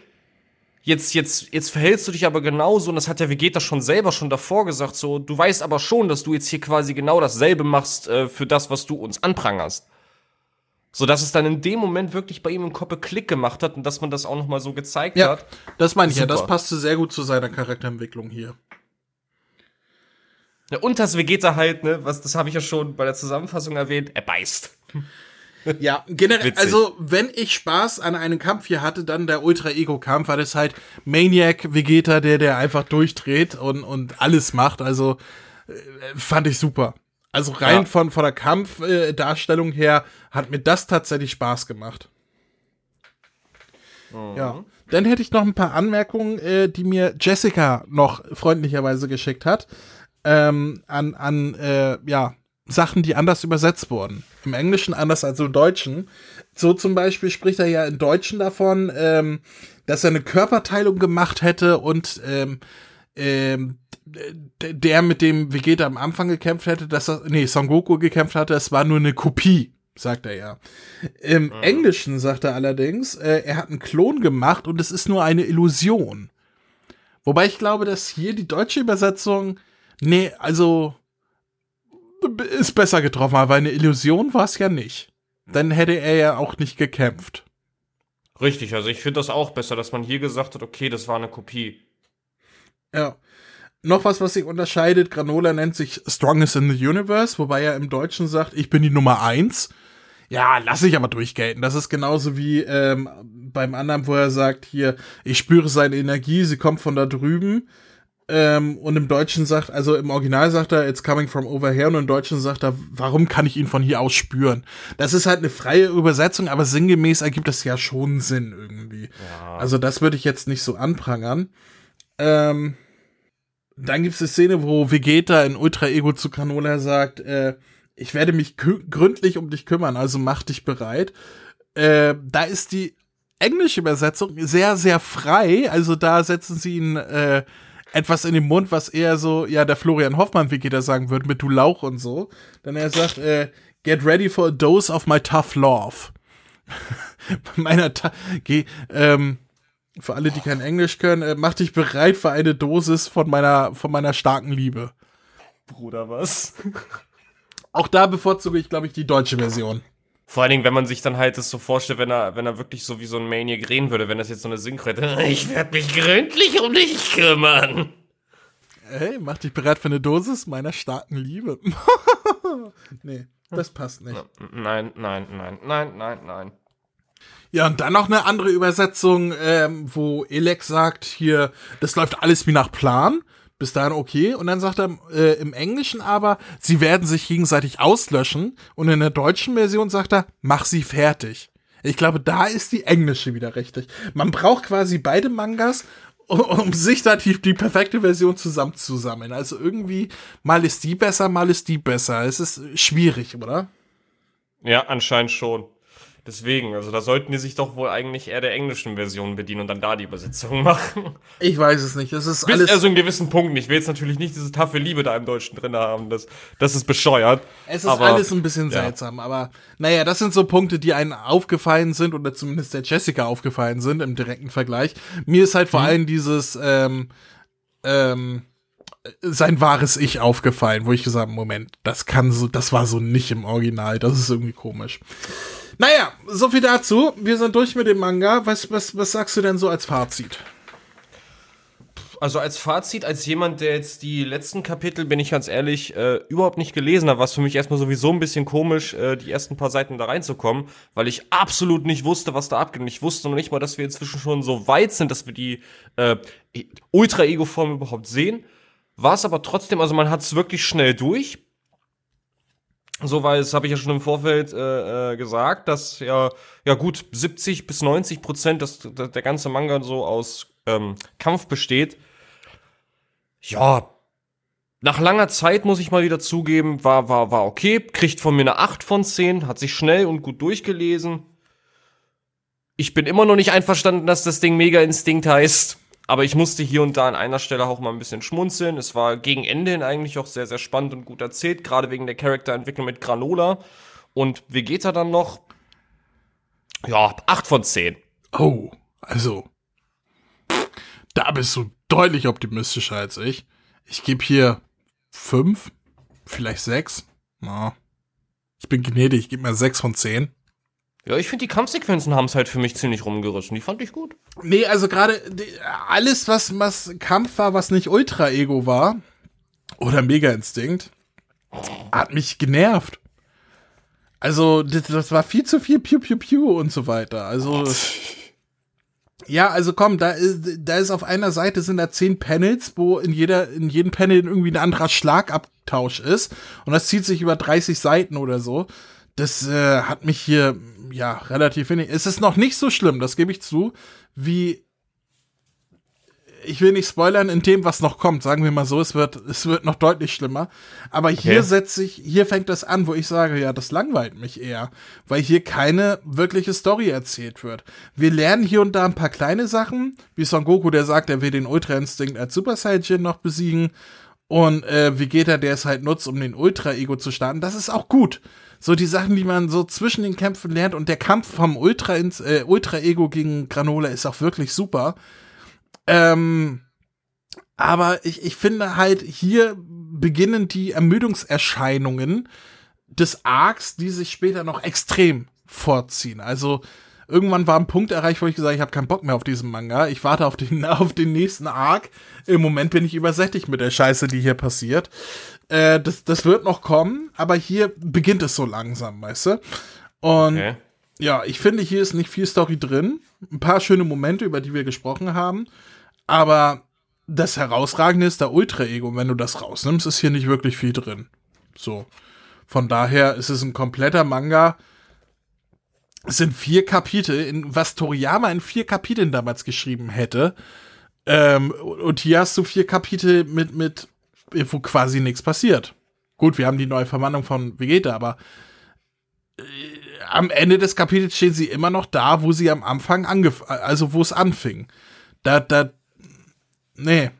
Jetzt, jetzt, jetzt verhältst du dich aber genauso, und das hat der Vegeta schon selber schon davor gesagt, so, du weißt aber schon, dass du jetzt hier quasi genau dasselbe machst äh, für das, was du uns anprangerst. So dass es dann in dem Moment wirklich bei ihm im Kopf Klick gemacht hat und dass man das auch nochmal so gezeigt ja, hat. Das meine ich Super. ja, das passte sehr gut zu seiner Charakterentwicklung hier. Ja, und das Vegeta halt, ne, was, das habe ich ja schon bei der Zusammenfassung erwähnt, er beißt. Ja, generell, Witzig. also wenn ich Spaß an einem Kampf hier hatte, dann der Ultra-Ego-Kampf, war das halt Maniac Vegeta, der, der einfach durchdreht und, und alles macht. Also äh, fand ich super. Also rein ja. von, von der Kampfdarstellung äh, her hat mir das tatsächlich Spaß gemacht. Mhm. Ja. Dann hätte ich noch ein paar Anmerkungen, äh, die mir Jessica noch freundlicherweise geschickt hat. Ähm, an, an äh, ja, Sachen, die anders übersetzt wurden. Im Englischen anders als im Deutschen. So zum Beispiel spricht er ja im Deutschen davon, ähm, dass er eine Körperteilung gemacht hätte und ähm, ähm, der mit dem Vegeta am Anfang gekämpft hätte, dass er, nee, Son Goku gekämpft hatte, es war nur eine Kopie, sagt er ja. Im mhm. Englischen sagt er allerdings, äh, er hat einen Klon gemacht und es ist nur eine Illusion. Wobei ich glaube, dass hier die deutsche Übersetzung, nee, also ist besser getroffen, aber eine Illusion war es ja nicht. Dann hätte er ja auch nicht gekämpft. Richtig, also ich finde das auch besser, dass man hier gesagt hat, okay, das war eine Kopie. Ja. Noch was, was sich unterscheidet, Granola nennt sich Strongest in the Universe, wobei er im Deutschen sagt, ich bin die Nummer eins. Ja, lass ich aber durchgelten. Das ist genauso wie ähm, beim anderen, wo er sagt, hier, ich spüre seine Energie, sie kommt von da drüben. Ähm, und im Deutschen sagt, also im Original sagt er, it's coming from over here, und im Deutschen sagt er, warum kann ich ihn von hier aus spüren? Das ist halt eine freie Übersetzung, aber sinngemäß ergibt das ja schon Sinn irgendwie. Ja. Also das würde ich jetzt nicht so anprangern. Ähm, dann gibt es eine Szene, wo Vegeta in Ultra Ego zu Canola sagt, äh, ich werde mich gründlich um dich kümmern, also mach dich bereit. Äh, da ist die englische Übersetzung sehr, sehr frei. Also da setzen sie ihn äh, etwas in den Mund, was eher so, ja, der Florian Hoffmann, wie Vegeta sagen würde, mit du Lauch und so. Dann er sagt, äh, get ready for a dose of my tough love. Meiner, Ta geh, ähm, für alle, die kein Englisch können, äh, mach dich bereit für eine Dosis von meiner, von meiner starken Liebe. Bruder, was? Auch da bevorzuge ich, glaube ich, die deutsche Version. Vor allen Dingen, wenn man sich dann halt das so vorstellt, wenn er, wenn er wirklich so wie so ein Maniac reden würde, wenn das jetzt so eine Synchro hätte. Ich werde mich gründlich um dich kümmern. Hey, mach dich bereit für eine Dosis meiner starken Liebe. nee, das passt nicht. Nein, nein, nein, nein, nein, nein. Ja, und dann noch eine andere Übersetzung, ähm, wo Elec sagt, hier, das läuft alles wie nach Plan. Bis dahin okay. Und dann sagt er äh, im Englischen aber, sie werden sich gegenseitig auslöschen. Und in der deutschen Version sagt er, mach sie fertig. Ich glaube, da ist die englische wieder richtig. Man braucht quasi beide Mangas, um, sich da die, die perfekte Version zusammenzusammeln. Also irgendwie, mal ist die besser, mal ist die besser. Es ist schwierig, oder? Ja, anscheinend schon. Deswegen, also da sollten die sich doch wohl eigentlich eher der englischen Version bedienen und dann da die Übersetzung machen. Ich weiß es nicht. Das ist Bis alles. Also in gewissen Punkten. Ich will jetzt natürlich nicht diese taffe Liebe da im Deutschen drin haben. Das, das ist bescheuert. Es ist aber, alles ein bisschen ja. seltsam. Aber naja, das sind so Punkte, die einem aufgefallen sind oder zumindest der Jessica aufgefallen sind im direkten Vergleich. Mir ist halt vor mhm. allem dieses ähm, ähm, sein wahres Ich aufgefallen, wo ich gesagt habe, Moment, das kann so, das war so nicht im Original. Das ist irgendwie komisch. Naja, so viel dazu. Wir sind durch mit dem Manga. Was, was, was sagst du denn so als Fazit? Also als Fazit, als jemand, der jetzt die letzten Kapitel, bin ich ganz ehrlich, äh, überhaupt nicht gelesen hat, war es für mich erstmal sowieso ein bisschen komisch, äh, die ersten paar Seiten da reinzukommen, weil ich absolut nicht wusste, was da abgeht. Und ich wusste noch nicht mal, dass wir inzwischen schon so weit sind, dass wir die äh, Ultra-Ego-Form überhaupt sehen. War es aber trotzdem, also man hat es wirklich schnell durch so, weil es habe ich ja schon im Vorfeld äh, äh, gesagt, dass ja, ja gut 70 bis 90 Prozent dass, dass der ganze Manga so aus ähm, Kampf besteht. Ja, nach langer Zeit muss ich mal wieder zugeben, war, war, war okay, kriegt von mir eine 8 von 10, hat sich schnell und gut durchgelesen. Ich bin immer noch nicht einverstanden, dass das Ding Mega Instinkt heißt. Aber ich musste hier und da an einer Stelle auch mal ein bisschen schmunzeln. Es war gegen Ende hin eigentlich auch sehr, sehr spannend und gut erzählt, gerade wegen der Charakterentwicklung mit Granola. Und Vegeta dann noch, ja, 8 von 10. Oh, also, da bist du deutlich optimistischer als ich. Ich gebe hier 5, vielleicht 6. Na, ich bin gnädig, ich gebe mir 6 von 10. Ja, ich finde, die Kampfsequenzen haben es halt für mich ziemlich rumgerissen. Die fand ich gut. Nee, also gerade alles, was, was Kampf war, was nicht Ultra-Ego war, oder Mega-Instinkt, hat mich genervt. Also, das, das, war viel zu viel Piu Piu Piu und so weiter. Also. Ja, also komm, da ist, da ist auf einer Seite sind da zehn Panels, wo in jeder, in jedem Panel irgendwie ein anderer Schlagabtausch ist. Und das zieht sich über 30 Seiten oder so. Das äh, hat mich hier ja, relativ wenig. Es ist noch nicht so schlimm, das gebe ich zu, wie ich will nicht spoilern in dem, was noch kommt, sagen wir mal so, es wird, es wird noch deutlich schlimmer. Aber hier okay. setze ich, hier fängt das an, wo ich sage, ja, das langweilt mich eher, weil hier keine wirkliche Story erzählt wird. Wir lernen hier und da ein paar kleine Sachen, wie Son Goku, der sagt, er will den Ultra Instinct als Super Saiyan noch besiegen und äh, Vegeta, der es halt nutzt, um den Ultra Ego zu starten. Das ist auch gut so die Sachen, die man so zwischen den Kämpfen lernt und der Kampf vom Ultra ins äh, Ultra Ego gegen Granola ist auch wirklich super. Ähm, Aber ich, ich finde halt, hier beginnen die Ermüdungserscheinungen des Arcs, die sich später noch extrem vorziehen. Also irgendwann war ein Punkt erreicht, wo ich gesagt ich habe keinen Bock mehr auf diesen Manga. Ich warte auf den, auf den nächsten Arc. Im Moment bin ich übersättigt mit der Scheiße, die hier passiert. Äh, das, das wird noch kommen, aber hier beginnt es so langsam, weißt du? Und okay. ja, ich finde, hier ist nicht viel Story drin. Ein paar schöne Momente, über die wir gesprochen haben. Aber das Herausragende ist der Ultra-Ego. Und wenn du das rausnimmst, ist hier nicht wirklich viel drin. So. Von daher ist es ein kompletter Manga. Es sind vier Kapitel, in, was Toriyama in vier Kapiteln damals geschrieben hätte. Ähm, und hier hast du vier Kapitel mit, mit, wo quasi nichts passiert. Gut, wir haben die neue Verwandlung von Vegeta, aber äh, am Ende des Kapitels stehen sie immer noch da, wo sie am Anfang angef also wo es anfing. Da, da, nee,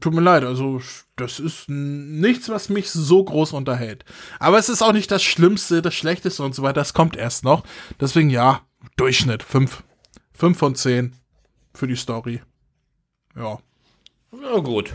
tut mir leid, also das ist nichts, was mich so groß unterhält. Aber es ist auch nicht das Schlimmste, das Schlechteste und so weiter, das kommt erst noch. Deswegen ja, Durchschnitt, 5. 5 von 10 für die Story. Ja. Ja, gut.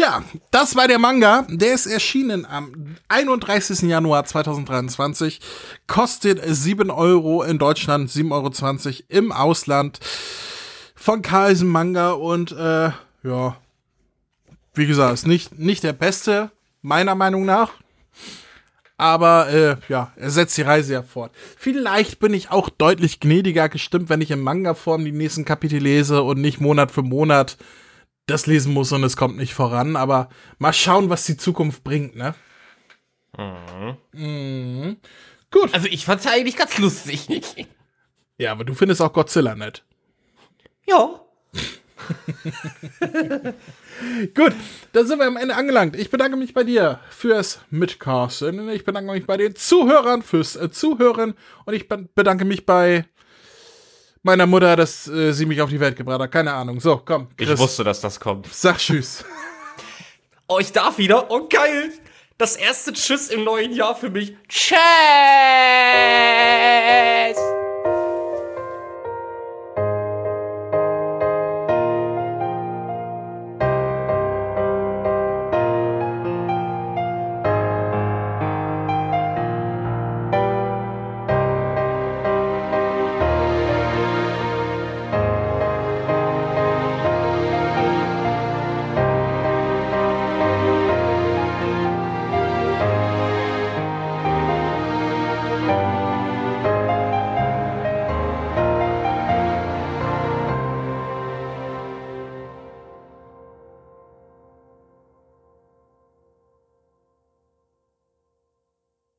Ja, das war der Manga. Der ist erschienen am 31. Januar 2023. Kostet 7 Euro in Deutschland, 7,20 Euro im Ausland. Von Carlsen Manga und äh, ja, wie gesagt, ist nicht, nicht der beste, meiner Meinung nach. Aber äh, ja, er setzt die Reise ja fort. Vielleicht bin ich auch deutlich gnädiger gestimmt, wenn ich in Manga-Form die nächsten Kapitel lese und nicht Monat für Monat das lesen muss und es kommt nicht voran. Aber mal schauen, was die Zukunft bringt, ne? Mhm. Mhm. Gut. Also ich fand's eigentlich ganz lustig. ja, aber du findest auch Godzilla nett. Ja. Gut, da sind wir am Ende angelangt. Ich bedanke mich bei dir fürs Mitcasten. Ich bedanke mich bei den Zuhörern fürs äh, Zuhören. Und ich bedanke mich bei meiner Mutter, dass äh, sie mich auf die Welt gebracht hat. Keine Ahnung. So, komm. Chris. Ich wusste, dass das kommt. Sag Tschüss. oh, ich darf wieder. Oh, geil. Das erste Tschüss im neuen Jahr für mich. Tschüss.